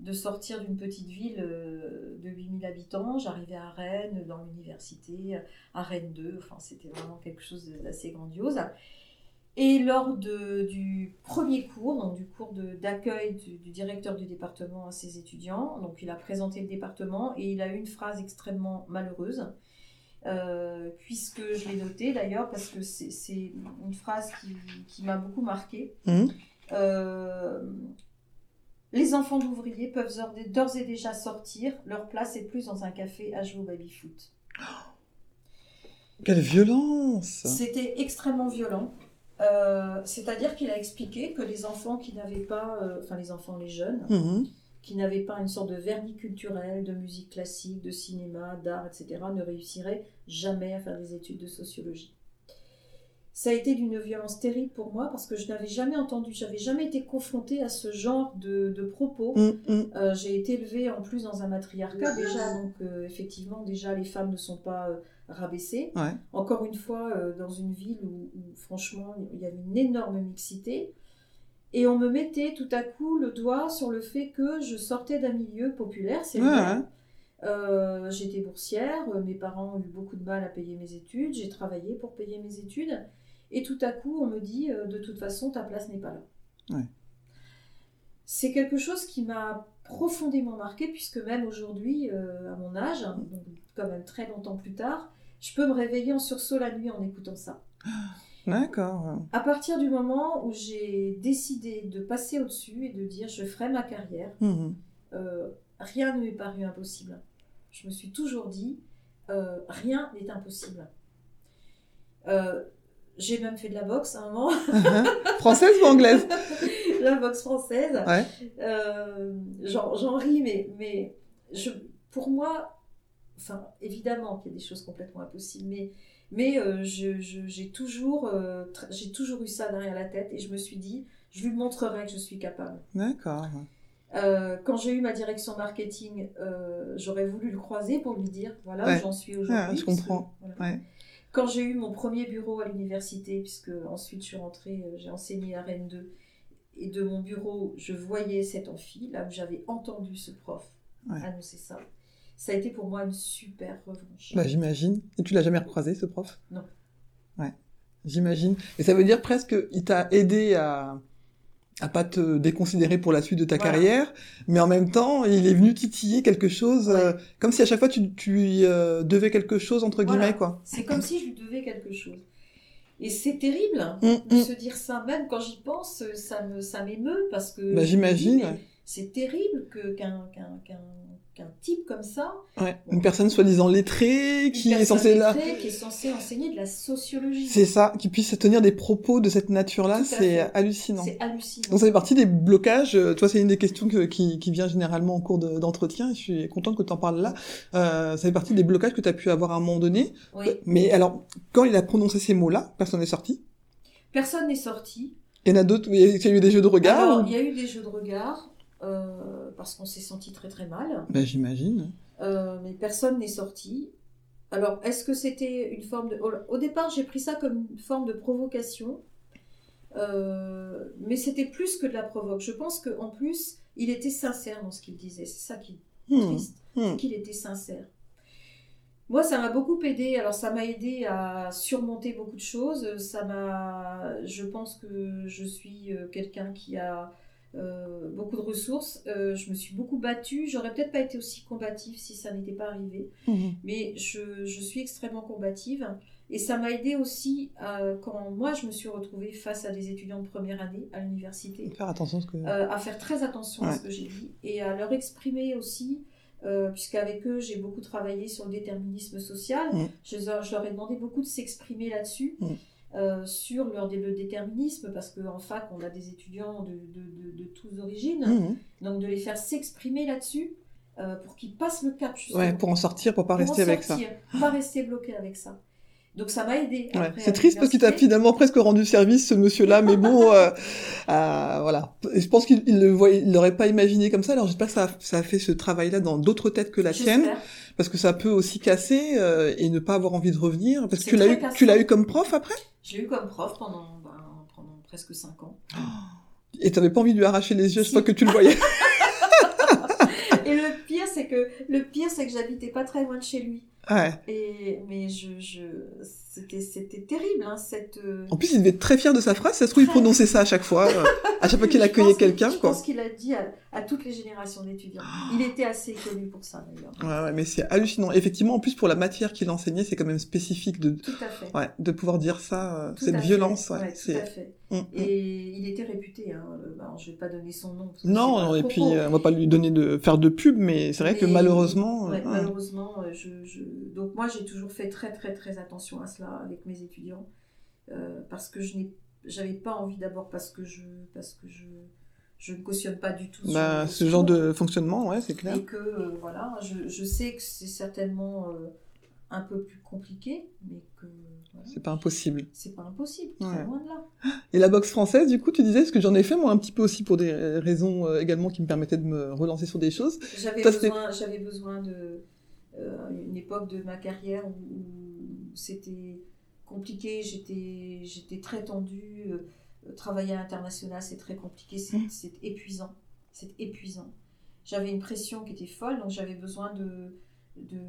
de sortir d'une petite ville euh, de 8000 habitants. J'arrivais à Rennes, dans l'université, à Rennes 2. Enfin, c'était vraiment quelque chose d'assez grandiose. Et lors de, du premier cours, donc du cours d'accueil du, du directeur du département à ses étudiants, donc il a présenté le département et il a eu une phrase extrêmement malheureuse, euh, puisque je l'ai notée d'ailleurs parce que c'est une phrase qui, qui m'a beaucoup marquée. Mhm. Euh, les enfants d'ouvriers peuvent d'ores et- déjà sortir, leur place est plus dans un café à jouer au baby-foot. Quelle violence C'était extrêmement violent. Euh, C'est-à-dire qu'il a expliqué que les enfants qui n'avaient pas, euh, enfin les enfants, les jeunes, Mhm. qui n'avaient pas une sorte de vernis culturel, de musique classique, de cinéma, d'art, etc., ne réussiraient jamais à faire des études de sociologie. Ça a été d'une violence terrible pour moi parce que je n'avais jamais entendu, j'avais jamais été confrontée à ce genre de, de propos. Mhm, mhm. Euh, j'ai été élevée en plus dans un matriarcat déjà, donc euh, effectivement déjà les femmes ne sont pas euh, rabaissées. Ouais. Encore une fois, euh, dans une ville où, où, franchement il y avait une énorme mixité. Et on me mettait tout à coup le doigt sur le fait que je sortais d'un milieu populaire, c'est Ouais, vrai. ouais. Euh, J'étais boursière, mes parents ont eu beaucoup de mal à payer mes études, j'ai travaillé pour payer mes études. Et tout à coup, on me dit, euh, de toute façon, ta place n'est pas là. Ouais. C'est quelque chose qui m'a profondément marqué, puisque même aujourd'hui, euh, à mon âge, donc quand même très longtemps plus tard, je peux me réveiller en sursaut la nuit en écoutant ça. D'accord. À partir du moment où j'ai décidé de passer au-dessus et de dire je ferai ma carrière, Mhm. euh, rien ne m'est paru impossible. Je me suis toujours dit euh, rien n'est impossible. Euh, j'ai même fait de la boxe à un moment, Française ou anglaise la boxe française. Ouais. Euh, J'en ris, mais, mais je, pour moi, enfin, évidemment qu'il y a des choses complètement impossibles, mais, mais euh, je- je- j'ai toujours, euh, j'ai toujours eu ça derrière la tête et je me suis dit, je lui montrerai que je suis capable. D'accord. Euh, quand j'ai eu ma direction marketing, j'aurais voulu le croiser pour lui dire voilà Ouais. où j'en suis aujourd'hui. Ah, je parce que, comprends. voilà. Ouais. Quand j'ai eu mon premier bureau à l'université, puisque ensuite je suis rentrée, euh, j'ai enseigné à Rennes 2, et de mon bureau, je voyais cet amphi, là où j'avais entendu ce prof Ouais. annoncer ça. Ça a été pour moi une super revanche. Bah, j'imagine. Et tu l'as jamais recroisé, ce prof? Non. Ouais. J'imagine. Et ça veut dire presque qu'il t'a aidé à à pas te déconsidérer pour la suite de ta Voilà. carrière, mais en même temps, il est venu titiller quelque chose, euh, comme si à chaque fois tu, tu lui euh, devais quelque chose, entre Voilà. guillemets, quoi. C'est comme si je lui devais quelque chose. Et c'est terrible hein, Mm, de mm. se dire ça, même quand j'y pense, ça me ça m'émeut parce que Bah, j'imagine, c'est terrible que qu'un qu'un qu'un qu'un type comme ça, Ouais. Une personne soi-disant lettrée, qui est censée là, lettrée, qui est censée enseigner de la sociologie. c'est ça, qui puisse tenir des propos de cette nature-là, c'est hallucinant. C'est hallucinant. Donc ça fait partie des blocages. euh, Toi, c'est une des questions que- qui, qui vient généralement en cours de- d'entretien. et je suis contente que tu en parles là. Euh, ça fait partie des blocages que tu as pu avoir à un moment donné. Oui. Mais alors, quand il a prononcé ces mots-là, personne n'est sorti? Personne n'est sorti. Il y en a d'autres, il y a il y a eu des jeux de regard Alors, ou- il y a eu des jeux de regard euh, parce qu'on s'est senti très très mal. Ben, j'imagine. Euh, mais personne n'est sorti. Alors, est-ce que c'était une forme de... au- départ, j'ai pris ça comme une forme de provocation, Euh, mais c'était plus que de la provoque. Je pense qu'en plus, il était sincère dans ce qu'il disait. C'est ça qui est Hmm. triste, Hmm. c'est qu'il était sincère. Moi, ça m'a beaucoup aidé. Alors, ça m'a aidé à surmonter beaucoup de choses. Ça m'a... Je pense que je suis quelqu'un qui a euh, beaucoup de ressources. Euh, je me suis beaucoup battue. J'aurais peut-être pas été aussi combative si ça n'était pas arrivé. Hmm. Mais je, je suis extrêmement combative. Et ça m'a aidé aussi quand moi, je me suis retrouvée face à des étudiants de première année à l'université Faire attention à ce que. euh, à faire très attention à ce que j'ai dit et à leur exprimer aussi, puisqu'avec eux j'ai beaucoup travaillé sur le déterminisme social, je, leur- je leur ai demandé beaucoup de s'exprimer là-dessus. Euh, sur leur, le déterminisme, parce qu'en fac on a des étudiants de, de, de, de toutes origines, Hmm. donc de les faire s'exprimer là-dessus euh, pour qu'ils passent le cap. justement Ouais, pour en sortir, pour pas pour en rester avec ça. Pas rester bloqué avec ça. Donc ça m'a aidé. Ouais. C'est triste parce qu'il t'a finalement presque rendu service, ce monsieur-là, mais bon, euh, voilà. Je pense qu'il il l'aurait pas imaginé comme ça. Alors j'espère que ça a, ça a fait ce travail-là dans d'autres têtes que la tienne. Parce que ça peut aussi casser euh, et ne pas avoir envie de revenir. Parce que tu l'as eu, cassant. tu l'as eu comme prof après, Je l'ai eu comme prof pendant, ben, pendant presque 5 ans. et t'avais pas envie de lui arracher les yeux Si. chaque fois que tu le voyais. Et le pire, c'est que le pire, c'est que j'habitais pas très loin de chez lui. Ouais. Et mais je, je c'était c'était terrible hein, cette. euh, En plus, il devait être très fier de sa phrase. Ça se trouve, il prononçait ça à chaque fois, euh, à chaque fois qu'il Je accueillait quelqu'un, Je quoi. pense qu'il a dit à, à toutes les générations d'étudiants. Il était assez connu pour ça d'ailleurs. Ouais, ouais, mais c'est hallucinant. Effectivement, en plus, pour la matière qu'il enseignait, c'est quand même spécifique de, Tout à fait. ouais, de pouvoir dire ça, euh, cette violence. Ouais, Ouais, tout à fait. Mm, mm. Et il était réputé. Hein. euh, bah, alors, je vais pas donner son nom. Non, non, et puis euh, on va pas lui donner de faire de pub, mais c'est vrai que malheureusement, Ouais, euh, malheureusement, je, je... donc moi j'ai toujours fait très très très attention à cela avec mes étudiants euh, parce que je n'ai, j'avais pas envie d'abord parce que je, parce que je, je ne cautionne pas du tout ce bah, genre de ce genre de fonctionnement, ouais, c'est clair. et que euh, voilà, je, je sais que c'est certainement euh, un peu plus compliqué, mais que C'est pas impossible. c'est pas impossible, très Ouais. loin de là. Et la boxe française, du coup, tu disais, ce que j'en ai fait moi un petit peu aussi pour des raisons euh, également qui me permettaient de me relancer sur des choses. J'avais besoin, j'avais besoin de euh, une époque de ma carrière où, où c'était compliqué, j'étais, j'étais très tendue. euh, travailler à l'international, c'est très compliqué, c'est, Mm. c'est épuisant. C'est épuisant. J'avais une pression qui était folle, donc j'avais besoin de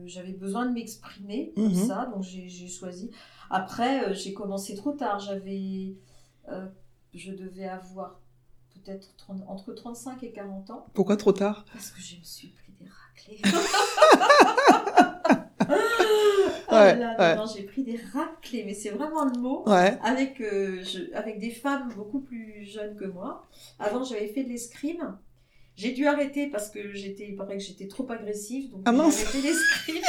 j'avais besoin de m'exprimer comme ça, donc j'ai, choisi. Après, euh, j'ai commencé trop tard. J'avais, euh, je devais avoir peut-être 30 entre 35 et 40 ans. Pourquoi trop tard? Parce que je me suis pris des raclés. Ah Ouais, j'ai pris des raclés, mais c'est vraiment le mot. Ouais. Avec, euh, je- avec des femmes beaucoup plus jeunes que moi. Avant, j'avais fait de l'escrime. J'ai dû arrêter parce que j'étais, il paraît que j'étais trop agressive, donc Ah j'ai arrêté l'escrime.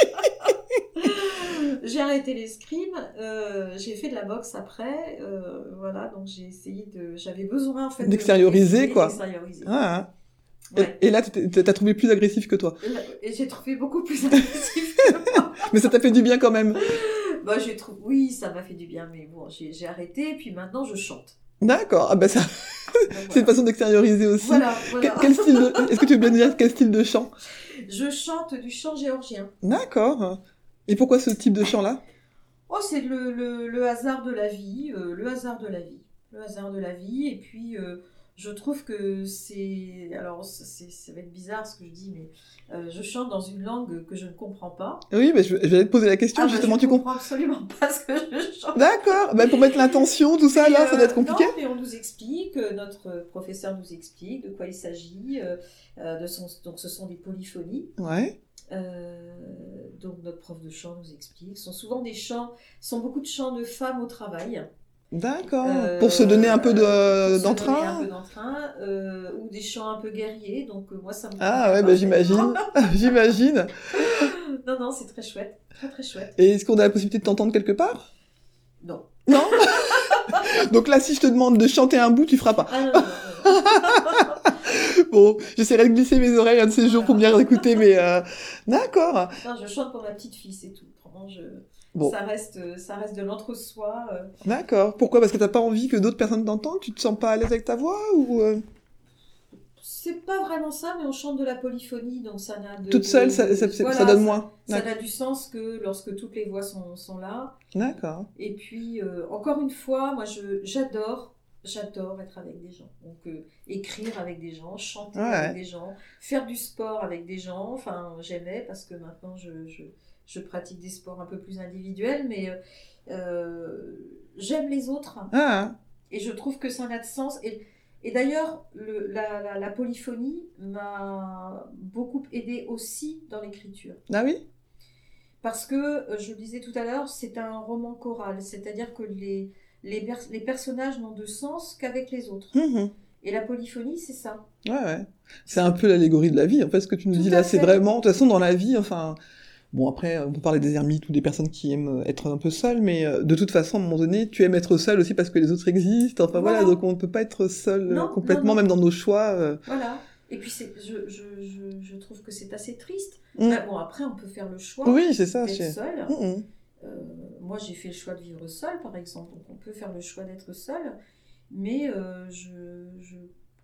j'ai arrêté l'escrime. euh, j'ai fait de la boxe après, euh, voilà. Donc j'ai essayé de, j'avais besoin en fait de- D'extérioriser, quoi. d'extérioriser. Ah, hein. Et- Ouais. Et, là, t'as trouvé plus agressif que toi. Et j'ai trouvé beaucoup plus agressif que moi. Mais ça t'a fait du bien quand même. Bah, j'ai trouvé, oui, ça m'a fait du bien, mais bon, j'ai arrêté, et puis maintenant je chante. D'accord. Ah bah ça, Donc, c'est une façon d'extérioriser aussi. Voilà, Quel, voilà. quel style de... Est-ce que tu veux bien dire quel style de chant? Je chante du chant géorgien. D'accord. Et pourquoi ce type de chant-là? Oh, c'est le, le, le hasard de la vie, euh, le hasard de la vie, le hasard de la vie, et puis euh, je trouve que c'est, alors ça va être bizarre ce que je dis, mais euh, je chante dans une langue que je ne comprends pas. Oui, mais je, je vais te poser la question, Ah, bah, justement, je tu comprends. absolument pas ce que je chante. D'accord. Bah, pour mettre l'intention, tout ça, là, ça doit euh, être compliqué. Non, mais on nous explique, euh, notre professeur nous explique de quoi il s'agit. euh, euh, de son, donc ce sont des polyphonies. Ouais. Euh, donc notre prof de chant nous explique. Ce sont souvent des chants, ce sont beaucoup de chants de femmes au travail. D'accord. Euh, pour se donner un peu de- pour se donner d'entrain. un peu d'entrain, euh, ou des chants un peu guerriers. Donc euh, moi ça me. Ah ouais, bah j'imagine. j'imagine. Non non, c'est très chouette, très très chouette. Et est-ce qu'on a la possibilité de t'entendre quelque part? Non. Non? Donc là, si je te demande de chanter un bout, tu feras pas. Ah non non non. non. Bon, j'essaierai de glisser mes oreilles un de ces jours pour bien écouter, mais euh... d'accord. Je chante pour ma petite fille, c'est tout. Autrement, je... Bon. ça reste, ça reste de l'entre-soi. euh. D'accord. Pourquoi? Parce que t'as pas envie que d'autres personnes t'entendent? Tu te sens pas à l'aise avec ta voix ou euh, C'est pas vraiment ça, mais on chante de la polyphonie, donc ça n'a de... toute seule, ça, ça, ça- Voilà, ça donne moins Ça n'a du sens que lorsque toutes les voix sont, sont là. D'accord. Et puis, euh, encore une fois, moi, j'adore, j'adore être avec des gens. Donc, euh, écrire avec des gens, chanter Ouais. avec des gens, faire du sport avec des gens. Enfin, j'aimais parce que maintenant, je, je, je pratique des sports un peu plus individuels, mais euh, euh, j'aime les autres. Ah, Et je trouve que ça n'a de sens. Et, et d'ailleurs, le- la, la, la polyphonie m'a beaucoup aidé aussi dans l'écriture. ah oui? Parce que, euh, je le disais tout à l'heure, c'est un roman choral. C'est-à-dire que les, les, pers- les personnages n'ont de sens qu'avec les autres. Mhm. Et la polyphonie, c'est ça. Ouais, ouais. C'est un peu l'allégorie de la vie. En fait, ce que tu nous Tout dis là, c'est vraiment, de toute façon, dans la vie, enfin, bon, après, on peut parler des ermites ou des personnes qui aiment être un peu seules, mais euh, de toute façon, à un moment donné, tu aimes être seul aussi parce que les autres existent. Enfin, voilà, Voilà. donc on ne peut pas être seul euh, Non, complètement, non, non. même dans nos choix. euh. Voilà. Et puis, je, je, je, je trouve que c'est assez triste. Mm. Ah, bon, après, on peut faire le choix Oui, c'est ça. d'être seul. Mhm. Euh, moi, j'ai fait le choix de vivre seul, par exemple. Donc, on peut faire le choix d'être seul, mais euh, je,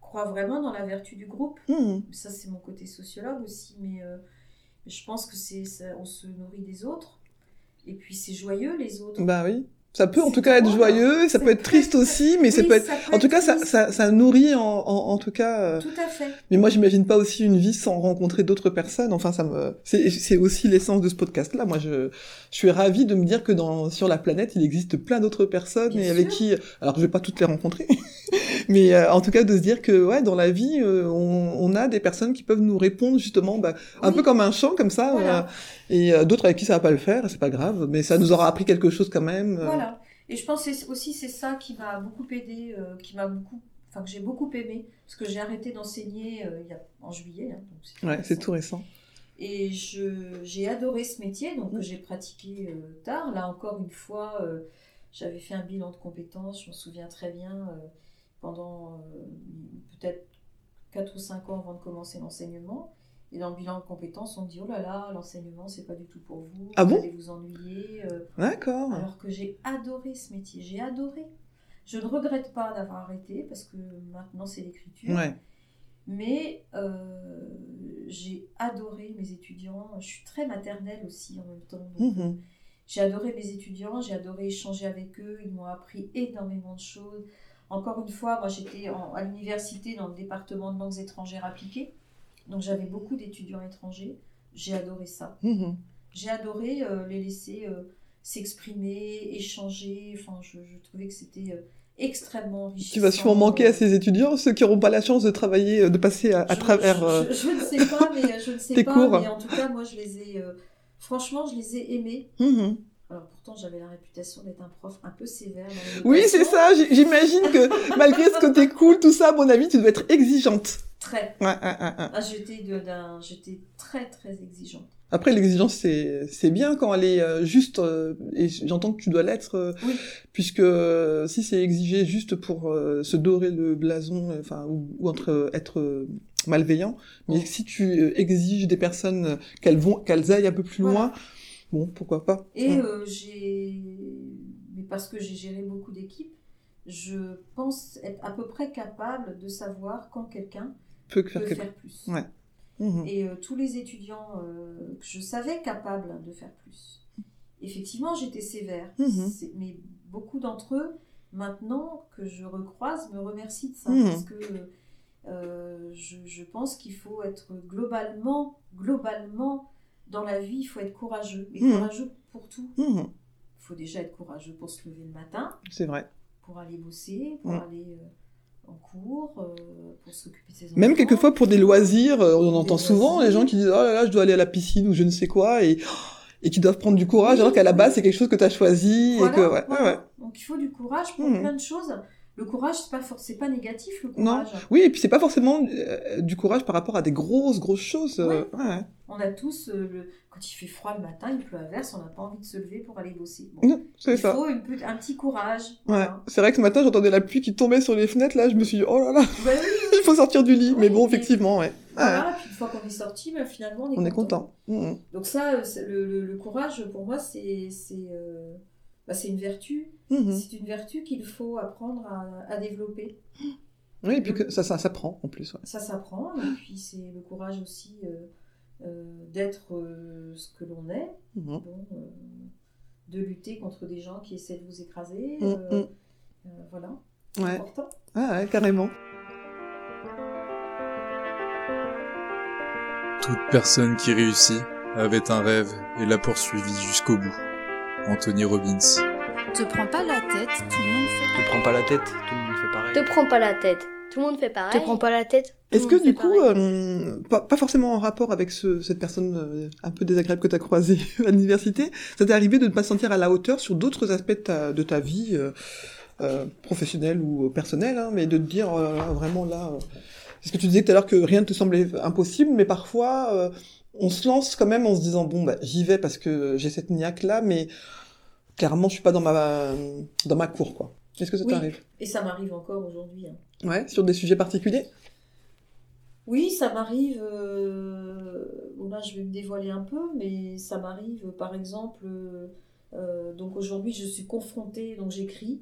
crois vraiment dans la vertu du groupe. Mhm. Ça, c'est mon côté sociologue aussi, mais euh, je pense que c'est, on se nourrit des autres. Et puis, c'est joyeux, les autres. Bah oui. Ça peut en tout cas être joyeux, ça peut être très- triste aussi, mais ça peut être... ça peut En tout être cas, ça, ça, ça nourrit en, en, en tout cas... euh, Tout à fait. Mais moi, j'imagine pas aussi une vie sans rencontrer d'autres personnes. Enfin, ça me, c'est, c'est aussi l'essence de ce podcast-là. Moi, je, je suis ravie de me dire que dans, sur la planète, il existe plein d'autres personnes Bien et avec qui, alors je vais pas toutes les rencontrer, mais euh, en tout cas de se dire que, ouais, dans la vie, euh, on, on a des personnes qui peuvent nous répondre justement, bah, un peu comme un chant, comme ça, Voilà. Et euh, d'autres avec qui ça va pas le faire, c'est pas grave, mais ça nous aura appris quelque chose quand même. euh. Voilà. Et je pense que c'est aussi c'est ça qui m'a beaucoup aidé, euh, qui m'a beaucoup, enfin que j'ai beaucoup aimé, parce que j'ai arrêté d'enseigner euh, il y a, en juillet. hein, donc c'est tout Ouais, c'est récent. tout récent. Et je j'ai adoré ce métier, donc Mm. j'ai pratiqué tard. Là encore une fois, j'avais fait un bilan de compétences, je me souviens très bien, pendant peut-être 4 ou 5 ans avant de commencer l'enseignement. Et dans le bilan de compétences, on dit oh là là, l'enseignement c'est pas du tout pour vous, Ah vous bon allez vous ennuyer. euh, D'accord. alors que j'ai adoré ce métier, j'ai adoré. Je ne regrette pas d'avoir arrêté parce que maintenant c'est l'écriture. Ouais. Mais euh, j'ai adoré mes étudiants. Je suis très maternelle aussi en même temps. donc, Mhm. J'ai adoré mes étudiants, j'ai adoré échanger avec eux. Ils m'ont appris énormément de choses. Encore une fois, moi j'étais à l'université dans le département de langues étrangères appliquées. Donc j'avais beaucoup d'étudiants étrangers. J'ai adoré ça. Mhm. J'ai adoré euh, les laisser euh, s'exprimer, échanger. Enfin, je, je trouvais que c'était euh, extrêmement enrichissant. Tu vas sûrement manquer à ces étudiants, ceux qui n'auront pas la chance de travailler, de passer à, à Je- travers. Je, ne sais pas, mais je ne sais pas. cours. Mais en tout cas, moi, je les ai. franchement, je les ai aimés. mhm. Alors pourtant, j'avais la réputation d'être un prof un peu sévère. dans Oui, c'est ça. J'imagine que malgré ce côté cool, tout ça, à mon avis, tu dois être exigeante. Très. Ouais, ouais, ouais. Ah, j'étais très très exigeante. Après, l'exigence, c'est bien quand elle est euh, juste, euh, et j'entends que tu dois l'être, euh, Oui. puisque si c'est exigé juste pour se dorer le blason, enfin, ou, ou entre être malveillant, mais si tu exiges des personnes qu'elles vont, qu'elles aillent un peu plus Voilà. loin, bon, pourquoi pas. Et euh, j'ai, mais parce que j'ai géré beaucoup d'équipes, je pense être à peu près capable de savoir quand quelqu'un Peut que faire quelque faire plus. Ouais. Mhm. Et euh, tous les étudiants euh, que je savais capables de faire plus. Effectivement, j'étais sévère. C'est- mais beaucoup d'entre eux, maintenant que je recroise, me remercient de ça Mhm. parce que euh, je, je pense qu'il faut être globalement, globalement, dans la vie, il faut être courageux. Et courageux pour tout. Il faut déjà être courageux pour se lever le matin, C'est vrai. pour aller bosser, pour aller en cours, euh, pour s'occuper de ses enfants. Même quelquefois pour des loisirs, euh, on en entend souvent les gens qui disent oh là là je dois aller à la piscine ou je ne sais quoi et et qui doivent prendre du courage Oui, alors qu'à la base c'est quelque chose que tu as choisi Voilà, et que ouais, ouais, voilà. ouais. Donc il faut du courage pour Mhm. plein de choses. Le courage, c'est pas for- pas négatif le Non. courage. Oui, et puis c'est pas forcément euh, du courage par rapport à des grosses grosses choses. euh, ouais. On a tous euh, le quand il fait froid le matin, il pleut à verse, on n'a pas envie de se lever pour aller bosser. Bon, Non, c'est il ça. faut une un petit courage. Ouais. C'est vrai que ce matin j'entendais la pluie qui tombait sur les fenêtres là, je me suis dit oh là là, Bah oui, il faut sortir du lit. Oui, Mais bon, mais- effectivement, ouais. Ouais. voilà. Puis une fois qu'on est sorti, bah, finalement on est, On est content. Mhm. Donc ça, le, le- le courage pour moi, c'est bah, c'est une vertu. Mhm. C'est une vertu qu'il faut apprendre à, à développer. Oui, et puis que ça, ça, ça prend en plus. Ouais. Ça s'apprend, et puis c'est le courage aussi euh, euh, d'être euh, ce que l'on est, Mhm. bon, euh, de lutter contre des gens qui essaient de vous écraser. Euh, voilà, Ouais. important. Ah ouais, carrément. Toute personne qui réussit avait un rêve et l'a poursuivi jusqu'au bout. Anthony Robbins. Te prends pas la tête, tout le monde fait Te prends pas la tête, tout le monde fait pareil. Te prends pas la tête. Tout le monde fait pareil. Te prends pas la tête. tout Est-ce le que monde du coup, euh, pas, pas forcément en rapport avec ce, cette personne euh, un peu désagréable que tu as croisée à l'université, ça t'est arrivé de ne pas se sentir à la hauteur sur d'autres aspects de ta, de ta vie euh, euh, professionnelle ou personnelle, hein, mais de te dire euh, vraiment là... euh, parce que tu disais tout à l'heure que rien ne te semblait impossible, mais parfois euh, on se lance quand même en se disant bon bah j'y vais parce que j'ai cette niaque là, mais clairement je suis pas dans ma dans ma cour quoi. Est-ce que ça Oui. t'arrive? Et ça m'arrive encore aujourd'hui. hein. Ouais, sur des sujets particuliers? Oui, ça m'arrive. euh, Bon, là, je vais me dévoiler un peu, mais ça m'arrive, par exemple, euh, donc aujourd'hui, je suis confrontée, donc j'écris.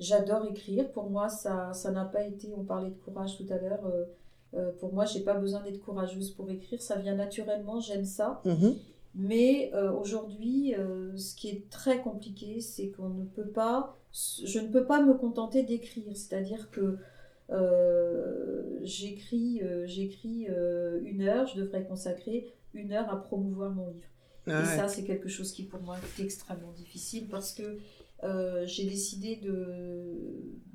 J'adore écrire. Pour moi, ça ça n'a pas été. On parlait de courage tout à l'heure. Pour moi, j'ai pas besoin d'être courageuse pour écrire. Ça vient naturellement. J'aime ça. Mhm. Mais aujourd'hui, ce qui est très compliqué, c'est qu'on ne peut pas. Je ne peux pas me contenter d'écrire. C'est-à-dire que euh, j'écris euh, j'écris euh, une heure, je devrais consacrer une heure à promouvoir mon livre. Ah et ça, c'est quelque chose qui pour moi est extrêmement difficile parce que j'ai décidé de,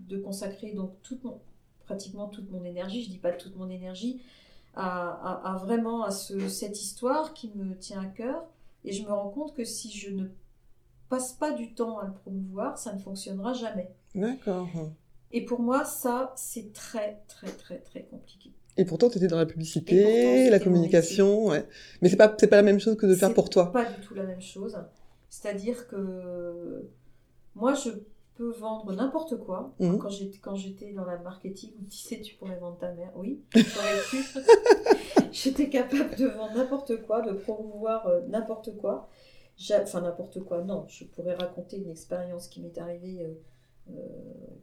de consacrer donc toute mon, pratiquement toute mon énergie, je dis pas toute mon énergie, à, à, vraiment à ce, cette histoire qui me tient à cœur. Et je me rends compte que si je ne passe pas du temps à le promouvoir, ça ne fonctionnera jamais. D'accord. Et pour moi, ça, c'est très, très, très, très compliqué. Et pourtant, tu étais dans la publicité, la communication, ouais. Mais c'est pas, pas la même chose que de faire pour toi. pas du tout la même chose. C'est-à-dire que moi, je peux vendre n'importe quoi. Mmh. Quand j'étais, quand j'étais dans la marketing, tu sais, tu pourrais vendre ta mère. Oui, j'aurais pu. j'étais capable de vendre n'importe quoi, de promouvoir euh, n'importe quoi. Enfin, n'importe quoi, non. Je pourrais raconter une expérience qui m'est arrivée. Euh, euh,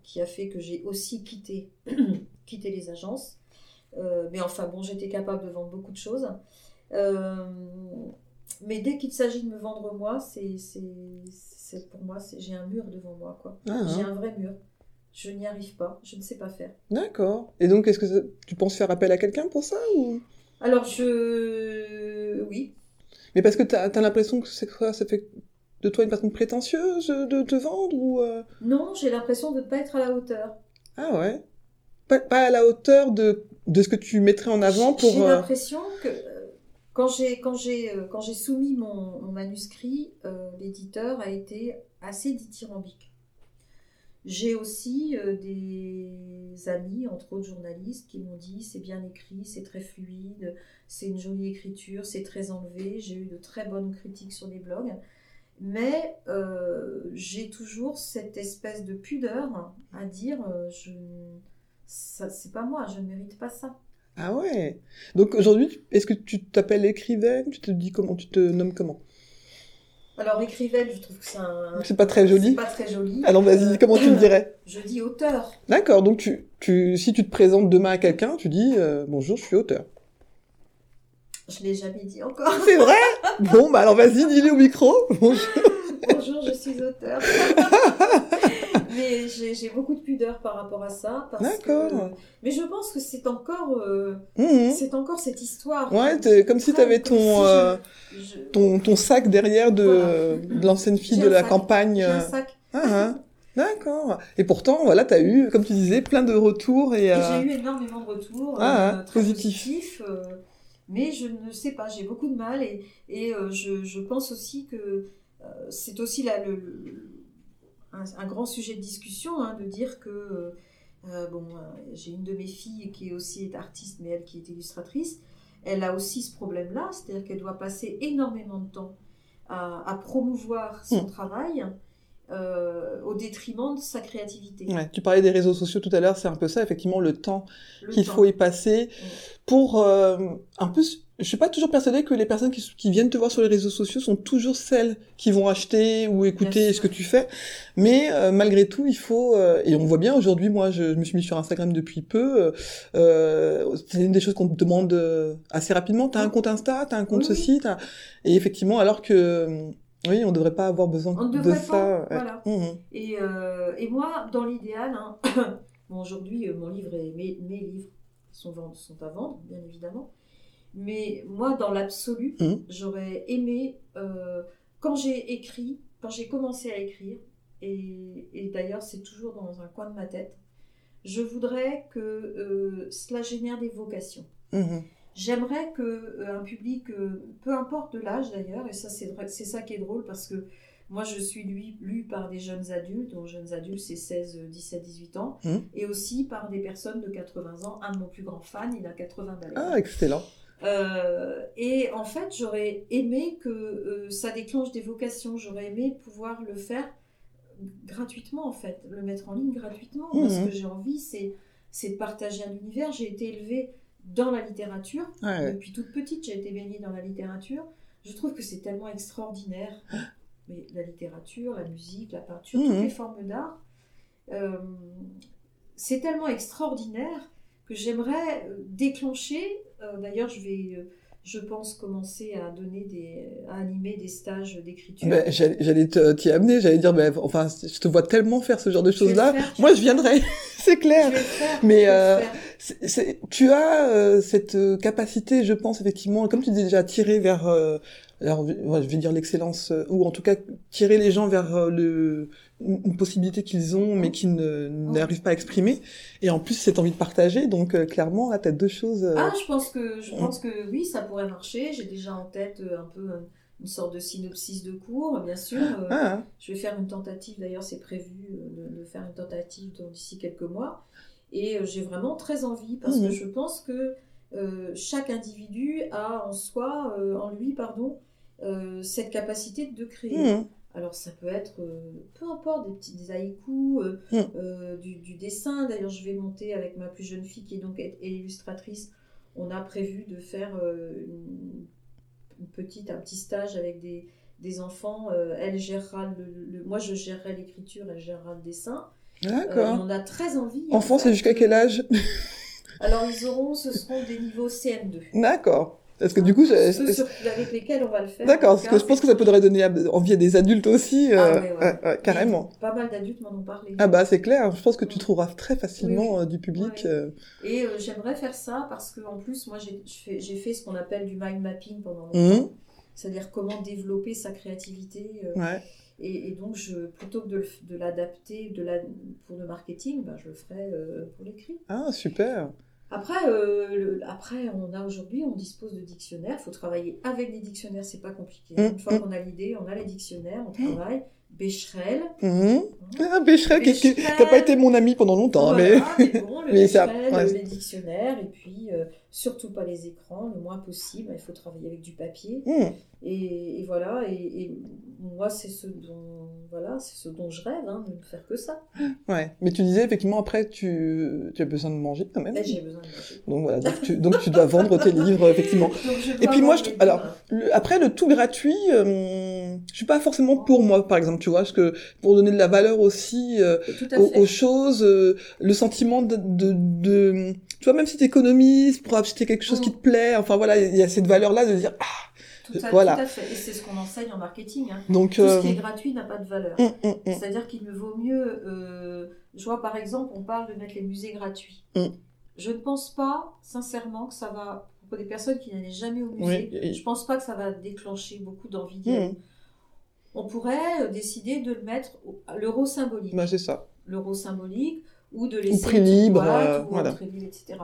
qui a fait que j'ai aussi quitté, quitté les agences. Mais enfin bon, j'étais capable de vendre beaucoup de choses. Mais dès qu'il s'agit de me vendre moi, c'est, c'est, pour moi, j'ai un mur devant moi. Quoi. Ah, hein. j'ai un vrai mur. Je n'y arrive pas, je ne sais pas faire. D'accord. Et donc, est-ce que tu penses faire appel à quelqu'un pour ça ou... Alors, je. Oui. Mais parce que tu as, l'impression que c'est ça, ça fait de toi une personne prétentieuse de te vendre ou euh? Non, j'ai l'impression de ne pas être à la hauteur. Ah ouais pas, à la hauteur de, de ce que tu mettrais en avant pour... J'ai euh, l'impression que quand j'ai quand j'ai quand j'ai soumis mon, manuscrit, l'éditeur a été assez dithyrambique. J'ai aussi des amis, entre autres journalistes, qui m'ont dit c'est bien écrit, c'est très fluide, c'est une jolie écriture, c'est très enlevé. J'ai eu de très bonnes critiques sur les blogs. Mais euh, j'ai toujours cette espèce de pudeur à dire euh, je c'est pas moi, je ne mérite pas ça. Ah ouais. Donc aujourd'hui, est-ce que tu t'appelles écrivaine? Tu te dis comment? Tu te nommes comment? Alors écrivaine, je trouve que c'est un. C'est pas très joli. C'est pas très joli. Alors vas-y, comment tu me dirais? Je dis auteur. D'accord. Donc tu, tu, si tu te présentes demain à quelqu'un, tu dis euh, bonjour, je suis auteur. Je l'ai jamais dit encore. C'est vrai? Bon, bah alors vas-y, dis-le au micro. Bonjour. Bonjour, je suis auteur. mais j'ai beaucoup de pudeur par rapport à ça. D'accord. Mais je pense que c'est encore, euh, mhm. c'est encore cette histoire. Ouais, comme si tu avais ton, euh, ton, ton, sac derrière de, de l'ancienne fille de la campagne. un sac. Ah, hein. D'accord. Et pourtant, voilà, tu as eu, comme tu disais, plein de retours. Et, et j'ai euh, eu énormément de retours ah, très positifs. Mais je ne sais pas, j'ai beaucoup de mal et, et euh, je, je, pense aussi que euh, c'est aussi là le, un, grand sujet de discussion hein, de dire que euh, bon, j'ai une de mes filles qui est aussi artiste, mais elle qui est illustratrice. Elle a aussi ce problème-là, c'est-à-dire qu'elle doit passer énormément de temps à, à promouvoir son mmh. travail euh, au détriment de sa créativité. tu parlais des réseaux sociaux tout à l'heure, c'est un peu ça, effectivement, le temps qu'il faut y passer pour euh, un peu je suis pas toujours persuadée que les personnes qui, viennent te voir sur les réseaux sociaux sont toujours celles qui vont acheter ou écouter ce que tu fais. Mais euh, malgré tout, il faut et on voit bien aujourd'hui. Moi, je, me suis mis sur Instagram depuis peu. c'est une des choses qu'on te demande assez rapidement. T'as un compte Insta, t'as un compte ceci, et effectivement, alors que oui, on ne devrait pas avoir besoin de ça. Voilà. Mmh. Et, euh, et, moi, dans l'idéal, hein, bon, aujourd'hui, euh, mon livre et mes, mes livres sont, sont, à vendre, bien évidemment. Mais moi, dans l'absolu, mmh. j'aurais aimé, euh, quand j'ai écrit, quand j'ai commencé à écrire, et, et d'ailleurs, c'est toujours dans un coin de ma tête, je voudrais que cela génère des vocations. Mmh. J'aimerais que euh, un public, euh, peu importe de l'âge d'ailleurs, et ça c'est ça qui est drôle parce que moi je suis lu, lu par des jeunes adultes, dont jeunes adultes c'est 16, 17, 18 ans, mmh. et aussi par des personnes de 80 ans. Un de nos plus grands fans, il a 80 balais. Ah excellent. Euh, et en fait, j'aurais aimé que ça déclenche des vocations. J'aurais aimé pouvoir le faire gratuitement, en fait, le mettre en ligne gratuitement. Mmh. Ce que j'ai envie, c'est, c'est de partager un univers. J'ai été élevée dans la littérature. Depuis toute petite, j'ai été baignée dans la littérature. Je trouve que c'est tellement extraordinaire mais la littérature, la musique, la peinture, toutes les formes d'art. c'est tellement extraordinaire que j'aimerais déclencher. D'ailleurs, je vais je pense, commencer à donner des, à animer des stages d'écriture. Ben, j'allais t'y amener, j'allais dire, ben, enfin, je te vois tellement faire ce genre de choses-là. Moi, je viendrai, c'est clair. Mais euh, tu as euh, cette euh, capacité, je pense, effectivement, comme tu dis déjà, tirer vers, euh, alors, je vais dire l'excellence, ou en tout cas tirer les gens vers le une possibilité qu'ils ont mais qu'ils n'arrivent pas à exprimer. Et en plus cette envie de partager. Donc euh, clairement là t'as deux choses euh, ah je pense que je pense que oui ça pourrait marcher. J'ai déjà en tête euh, un peu une sorte de synopsis de cours bien sûr ah. je vais faire une tentative. D'ailleurs c'est prévu de, faire une tentative d'ici quelques mois. Et j'ai vraiment très envie parce que mmh. je pense que chaque individu a en soi en lui pardon cette capacité de créer mmh. Alors ça peut être, euh, peu importe, des petits haïkus, euh, hmm. euh, du, dessin. D'ailleurs, je vais monter avec ma plus jeune fille qui est donc illustratrice. On a prévu de faire une, petite, un petit stage avec des, enfants. elle gérera le, moi je gérerai l'écriture, elle gérera le dessin. D'accord. on a très envie. Enfants, c'est jusqu'à quel âge? Alors ils auront, ce seront des niveaux CM2. D'accord. Parce que du coup, ceux avec lesquels on va le faire. D'accord, parce que je pense que ça pourrait donner envie à des adultes aussi, euh, ah, carrément. pas mal d'adultes m'en ont parlé. Ah bah c'est clair, je pense que tu trouveras très facilement euh, du public. Euh. Et j'aimerais faire ça parce que en plus, moi j'ai fait ce qu'on appelle du mind mapping pendant longtemps, mmh. c'est-à-dire comment développer sa créativité. Et, et, donc, je, plutôt que de, l'adapter de la, pour le marketing, ben, je le ferai pour l'écrit. Ah, super après, euh, après, on a aujourd'hui, on dispose de dictionnaires. Il faut travailler avec des dictionnaires, c'est pas compliqué. Mmh, Une fois mmh. qu'on a l'idée, on a les dictionnaires, on travaille. Becherel. Mmh. Ah, Becherel, qui n'a pas été mon ami pendant longtemps. mais... mais bon, le mais ça, les dictionnaires, et puis euh, surtout pas les écrans, le moins possible. Il faut travailler avec du papier. Et, voilà, et, moi, c'est ce dont, voilà, c'est ce dont je rêve, hein, de ne faire que ça. Ouais, mais tu disais effectivement après, tu, tu as besoin de manger quand même. Ben, j'ai besoin de manger. Donc voilà, donc tu, dois vendre tes livres effectivement. et puis moi, je, alors après le tout gratuit, euh, je suis pas forcément pour moi, par exemple, tu vois, parce que pour donner de la valeur aussi euh, aux, choses, euh, le sentiment de, de, de, tu vois, même si tu économises pour acheter quelque chose qui mm. te plaît, enfin voilà, il y a cette valeur là de dire ah tout à, voilà. tout à fait. Et c'est ce qu'on enseigne en marketing. Hein. Donc, tout ce qui est euh, gratuit n'a pas de valeur. Hum, hum. C'est-à-dire qu'il me vaut mieux. Euh, je vois par exemple, on parle de mettre les musées gratuits. Je ne pense pas, sincèrement, que ça va. Pour des personnes qui n'allaient jamais au musée, je ne pense pas que ça va déclencher beaucoup d'envie d'y. On pourrait euh, décider de le mettre l'euro symbolique. Bah, c'est ça. L'euro symbolique ou de laisser ou prix libre, ou voilà. libre, etc.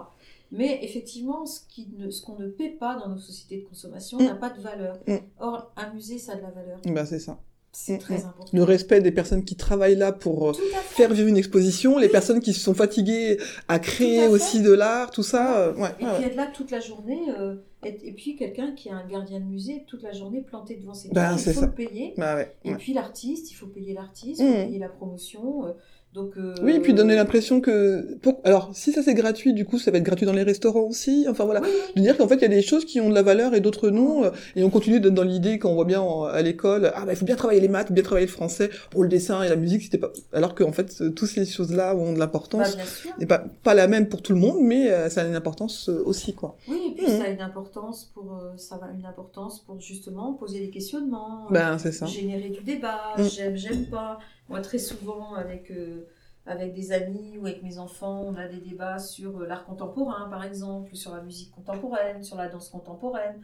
Mais effectivement, ce qu'on ne, paie pas dans nos sociétés de consommation mm. n'a pas de valeur. Mm. Or, un musée, ça a de la valeur. Bah, c'est ça. C'est très important. Le respect des personnes qui travaillent là pour euh, faire vivre une exposition, les personnes qui se sont fatiguées à créer aussi de l'art, tout ça. Euh, ouais, et puis être là toute la journée, euh, et, puis quelqu'un qui a un gardien de musée toute la journée planté devant ses ben, il faut le payer. Bah, et puis l'artiste, il faut payer l'artiste, il faut mm. payer la promotion. Donc, euh... Oui, et puis donner l'impression que... Pour... Alors, si ça c'est gratuit, du coup, ça va être gratuit dans les restaurants aussi. Enfin voilà, de dire qu'en fait, il y a des choses qui ont de la valeur et d'autres non. Euh, et on continue d'être dans l'idée qu'on voit bien à l'école, ah bah il faut bien travailler les maths, bien travailler le français, pour le dessin et la musique, c'était pas... Alors qu'en fait, euh, toutes ces choses-là ont de l'importance. Bah, et pas, pas la même pour tout le monde, mais euh, ça a une importance aussi, quoi. Oui, et puis mmh. ça a une importance pour... ça a une importance pour justement poser des questionnements. Ben, c'est ça. Générer du débat, mmh. j'aime, j'aime pas. Moi, très souvent, avec, euh, avec des amis ou avec mes enfants, on a des débats sur euh, l'art contemporain, par exemple, sur la musique contemporaine, sur la danse contemporaine.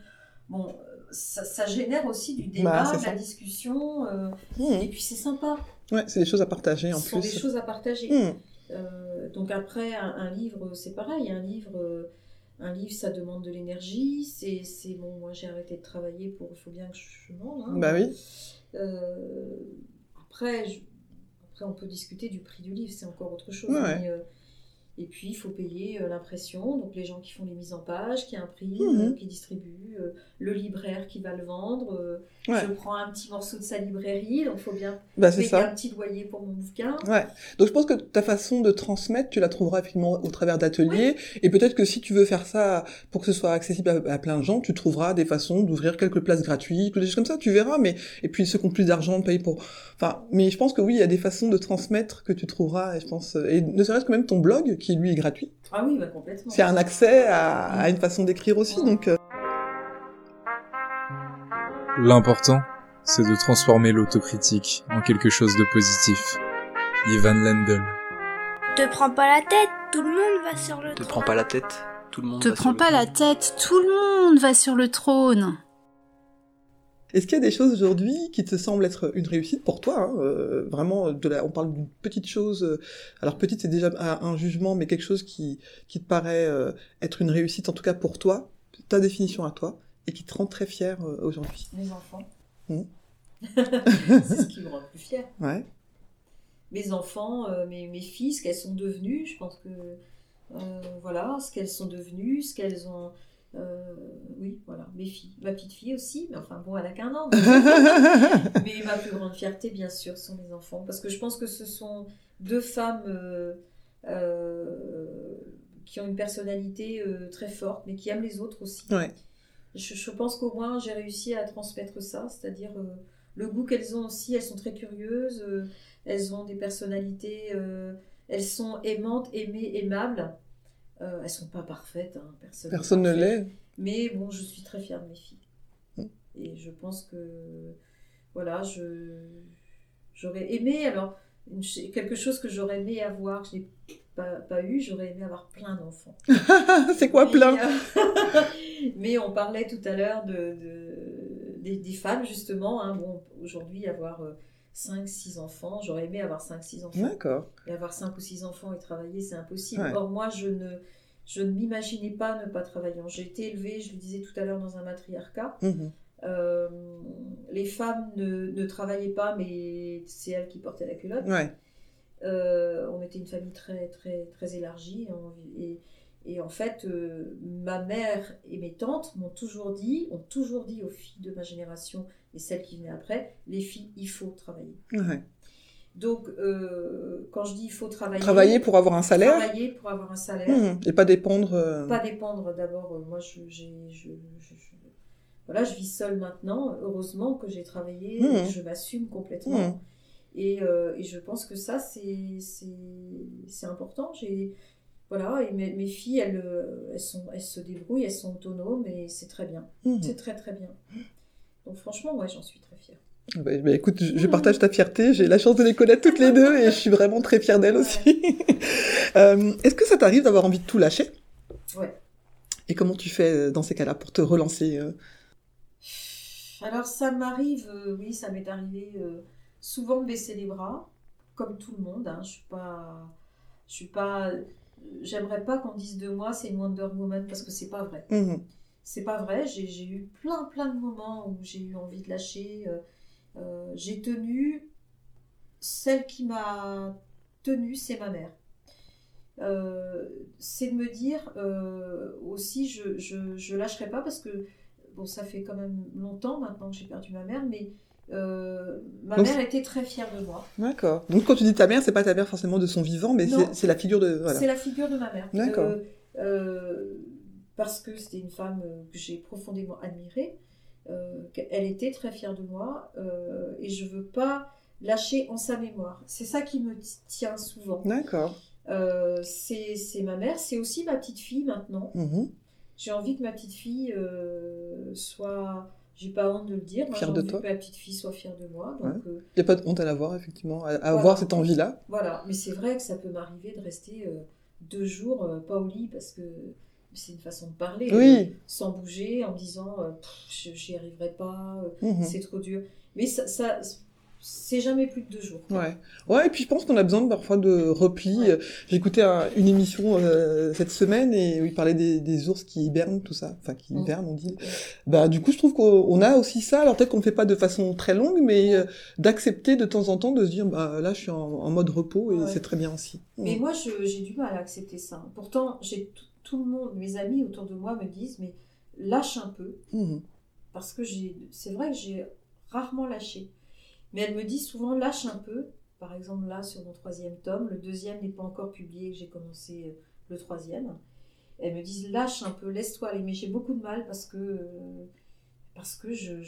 Bon, ça, ça génère aussi du débat, bah, de la discussion, euh, mmh. et puis c'est sympa. Ouais, c'est des choses à partager en Ce plus. Ce sont des choses à partager. Mmh. donc après, un, livre, c'est pareil, un livre... Un livre, ça demande de l'énergie. C'est, bon, moi j'ai arrêté de travailler pour. Il faut bien que je mange. Hein. Bah oui. Après, je, on peut discuter du prix du livre, c'est encore autre chose. Euh, et puis, il faut payer euh, l'impression, donc les gens qui font les mises en page, qui prix, mhm. qui distribuent. euh, le libraire qui va le vendre. Euh, je prends un petit morceau de sa librairie, donc il faut bien bah, payer un petit loyer pour mon bouquin. Ouais. Donc je pense que ta façon de transmettre, tu la trouveras effectivement au travers d'ateliers. Et peut-être que si tu veux faire ça pour que ce soit accessible à, plein de gens, tu trouveras des façons d'ouvrir quelques places gratuites ou des choses comme ça, tu verras. Mais et puis ceux qui ont plus d'argent payent pour. Enfin, mais je pense que oui, il y a des façons de transmettre que tu trouveras. Et je pense, et ne serait-ce que même ton blog qui lui est gratuit. Ah oui, bah, complètement. C'est un accès à, une façon d'écrire aussi, donc. Euh, L'important, c'est de transformer l'autocritique en quelque chose de positif. Ivan Lendl. Te prends pas la tête, tout le monde va sur le trône. Te prends pas la tête, tout le monde Te prends pas la tête, tout le monde va sur le trône. Est-ce qu'il y a des choses aujourd'hui qui te semblent être une réussite pour toi hein, euh, Vraiment, de la, on parle d'une petite chose. Euh, alors petite, c'est déjà un, jugement, mais quelque chose qui, qui te paraît euh, être une réussite, en tout cas pour toi, ta définition à toi, et qui te rend très fier euh, aujourd'hui Mes enfants. Mmh. c'est ce qui me rend plus fier. Ouais. Mes enfants, euh, mes, mes filles, ce qu'elles sont devenues, je pense que euh, voilà, ce qu'elles sont devenues, ce qu'elles ont. Voilà, mes filles. Ma petite fille aussi, mais enfin bon, elle a qu'un an. mais ma plus grande fierté, bien sûr, sont mes enfants. Parce que je pense que ce sont deux femmes qui ont une personnalité très forte, mais qui aiment les autres aussi. Ouais je, pense qu'au moins j'ai réussi à transmettre ça, c'est-à-dire euh, le goût qu'elles ont aussi, elles sont très curieuses, euh, elles ont des personnalités, euh, elles sont aimantes, aimées, aimables. elles sont pas parfaites, hein, personne, personne ne l'est. Mais bon, je suis très fière de mes filles. Mm. Et je pense que, voilà, je j'aurais aimé, alors, quelque chose que j'aurais aimé avoir, que je n'ai pas, eu, j'aurais aimé avoir plein d'enfants. C'est quoi plein Mais on parlait tout à l'heure de, des, femmes, justement. Hein. Bon, aujourd'hui, avoir 5-6 euh, enfants, j'aurais aimé avoir 5-6 enfants. D'accord. Et avoir 5 ou 6 enfants et travailler, c'est impossible. Or, moi, je ne, je ne m'imaginais pas ne pas travailler. J'ai été élevée, je le disais tout à l'heure, dans un matriarcat. Mmh euh, les femmes ne, ne, travaillaient pas, mais c'est elles qui portaient la culotte. Ouais. Euh, on était une famille très, très, très élargie. Et, et en fait, euh, ma mère et mes tantes m'ont toujours dit, ont toujours dit aux filles de ma génération et celles qui venaient après, les filles, il faut travailler. Donc, euh, quand je dis il faut travailler. Travailler pour avoir un salaire Travailler pour avoir un salaire. Mmh. et pas dépendre. Euh, pas dépendre d'abord. moi, je, je, voilà, je vis seule maintenant. Heureusement que j'ai travaillé. Mmh. Je m'assume complètement. Mmh. Et, et, je pense que ça, c'est important. J'ai voilà, et mes, mes filles, elles, euh, elles, sont, elles se débrouillent, elles sont autonomes et c'est très bien. C'est très très bien. Donc franchement, moi, j'en suis très fière. Bah, bah, écoute, je, partage ta fierté, j'ai la chance de les connaître toutes les deux et je suis vraiment très fière d'elles aussi. Euh, est-ce que ça t'arrive d'avoir envie de tout lâcher? Ouais. Et comment tu fais euh, dans ces cas-là pour te relancer Alors ça m'arrive, oui, ça m'est arrivé souvent de baisser les bras, comme tout le monde. Hein. Je suis pas, je suis pas j'aimerais pas qu'on dise de moi c'est une Wonder Woman parce que c'est pas vrai. Mhm. C'est pas vrai. J'ai eu plein plein de moments où j'ai eu envie de lâcher. Euh, euh, j'ai tenu. Celle qui m'a tenu, c'est ma mère. Euh, c'est de me dire aussi je, je, je lâcherai pas parce que bon ça fait quand même longtemps maintenant que j'ai perdu ma mère mais euh, ma mère était très fière de moi. D'accord. Donc quand tu dis ta mère, c'est pas ta mère forcément de son vivant, mais c'est la figure de. C'est la figure de ma mère. D'accord. Euh, euh, parce que c'était une femme que j'ai profondément admirée. Elle était très fière de moi et je veux pas lâcher en sa mémoire. C'est ça qui me tient souvent. D'accord. c'est ma mère, c'est aussi ma petite fille maintenant. Mm-hmm. J'ai envie que ma petite fille soit j'ai pas honte de le dire. Moi, j'ai envie que ma petite fille soit fière de moi. Il n'y euh, a pas de honte à l'avoir, effectivement, à, avoir cette envie-là. Voilà, mais c'est vrai que ça peut m'arriver de rester euh, deux jours euh, pas au lit parce que c'est une façon de parler, oui. sans bouger, en disant j'y arriverai pas, mhm. c'est trop dur. Mais ça, ça c'est jamais plus de deux jours. Ouais. Ouais, et puis je pense qu'on a besoin parfois de repli. J'ai écouté une émission euh, cette semaine et où il parlait des, des, ours qui hibernent, tout ça. Enfin, qui mm. hibernent, on dit. Bah, du coup, je trouve qu'on a aussi ça. Alors peut-être qu'on ne fait pas de façon très longue, mais euh, d'accepter de temps en temps de se dire, bah là, je suis en, mode repos et c'est très bien aussi. Mais moi, j'ai du mal à accepter ça. Pourtant, j'ai tout le monde, mes amis autour de moi me disent, mais lâche un peu. Mmh. Parce que c'est vrai que j'ai rarement lâché. Mais elle me dit souvent lâche un peu. Par exemple, là, sur mon troisième tome, le deuxième n'est pas encore publié, j'ai commencé euh, le troisième. Elle me dit lâche un peu, laisse-toi aller. Mais j'ai beaucoup de mal parce que, parce que je,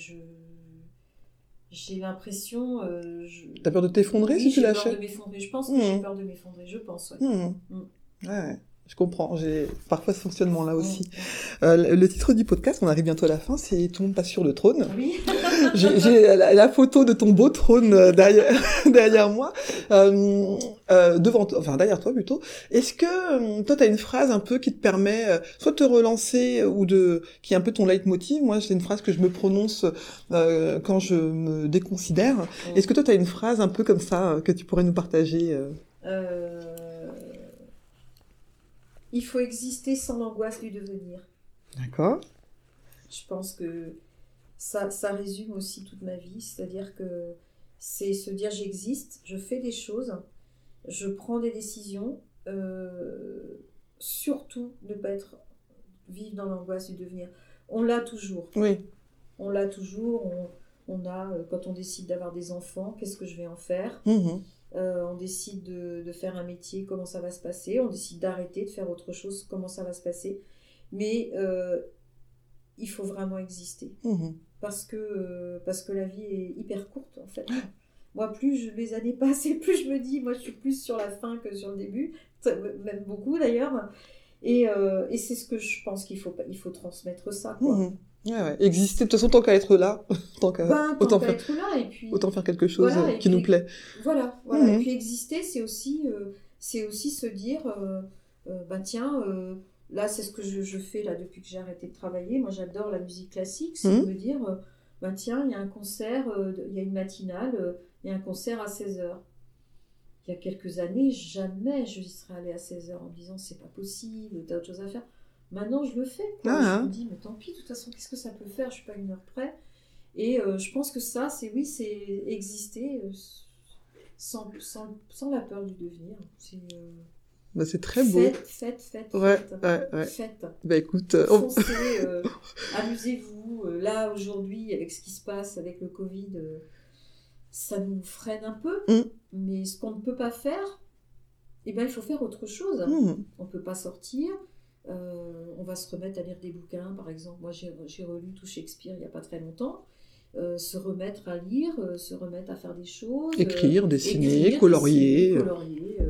j'ai l'impression. Euh, je... T'as peur de t'effondrer si tu lâches J'ai peur de m'effondrer. Je pense que j'ai mmh. peur de m'effondrer. Je pense, ouais. Mmh. Mmh. ouais. Je comprends, j'ai parfois ce fonctionnement-là aussi. Euh, le titre du podcast, on arrive bientôt à la fin, c'est Tout le monde passe sur le trône. Oui. j'ai la, photo de ton beau trône euh, derrière, derrière moi, euh, euh, devant enfin derrière toi plutôt. Est-ce que toi, tu as une phrase un peu qui te permet soit de te relancer ou de qui est un peu ton leitmotiv? Moi, c'est une phrase que je me prononce quand je me déconsidère. Est-ce que toi, tu as une phrase un peu comme ça que tu pourrais nous partager il faut exister sans l'angoisse du devenir. D'accord. Je pense que ça, ça résume aussi toute ma vie, c'est-à-dire que c'est se dire j'existe, je fais des choses, je prends des décisions, euh, surtout ne pas être vivre dans l'angoisse du devenir. On l'a toujours. Oui. On l'a toujours. On, on, a, euh, quand on décide d'avoir des enfants, qu'est-ce que je vais en faire? Mmh euh, on décide de, faire un métier, comment ça va se passer. On décide d'arrêter, de faire autre chose, comment ça va se passer. Mais euh, il faut vraiment exister. Mmh parce, que, euh, parce que la vie est hyper courte, en fait. Moi, plus je, les années passent et plus je me dis, moi, je suis plus sur la fin que sur le début. Même beaucoup, d'ailleurs. Et, c'est ce que je pense qu'il faut, il faut transmettre ça. Quoi. Mmh Ouais, Exister, de toute façon, tant qu'à être là, tant qu'à ben, autant, faire, être là, et puis, autant faire quelque chose qui nous plaît. Voilà, voilà. Et mhm. puis exister, c'est aussi, euh, c'est aussi se dire, euh, euh bah tiens, euh, là, c'est ce que je, je, fais là depuis que j'ai arrêté de travailler. Moi, j'adore la musique classique. C'est de mhm. me dire, bah tiens, il y a un concert, il y a une matinale, il y a un concert à 16h. Il y a quelques années, jamais je serais allée à 16h en me disant, c'est pas possible, t'as autre chose à faire. Maintenant, je le fais. Ah, je hein. me dis, mais tant pis, de toute façon, qu'est-ce que ça peut faire? Je suis pas une heure près. Et euh, je pense que ça, c'est oui, c'est exister euh, sans, sans, sans, la peur du devenir. C'est euh, bah, très beau. Faites, faites, faites. Ouais, ouais, ouais. Faites. Bah écoute, amusez-vous. Là, aujourd'hui, avec ce qui se passe avec le Covid, ça nous freine un peu. Mm. Mais ce qu'on ne peut pas faire, eh ben, il faut faire autre chose. Mm. On ne peut pas sortir. Euh, on va se remettre à lire des bouquins, par exemple. Moi, j'ai relu tout Shakespeare il n'y a pas très longtemps. Euh, se remettre à lire, euh, se remettre à faire des choses. Écrire, dessiner, colorier.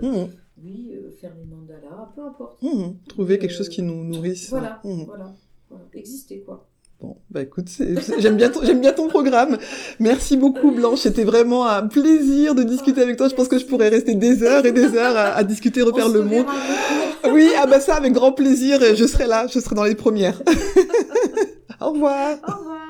Mmh. Oui, faire des mandalas, peu importe. Mmh. Trouver quelque chose qui nous nourrisse. Voilà, mmh. voilà, voilà. Exister, quoi. Bon, bah écoute, j'aime bien, ton, j'aime bien ton programme. Merci beaucoup Blanche, c'était vraiment un plaisir de discuter avec toi. Je pense que je pourrais rester des heures et des heures à, discuter, refaire le monde. Oui, ah bah ça avec grand plaisir, je serai là, je serai dans les premières. Au revoir. Au revoir.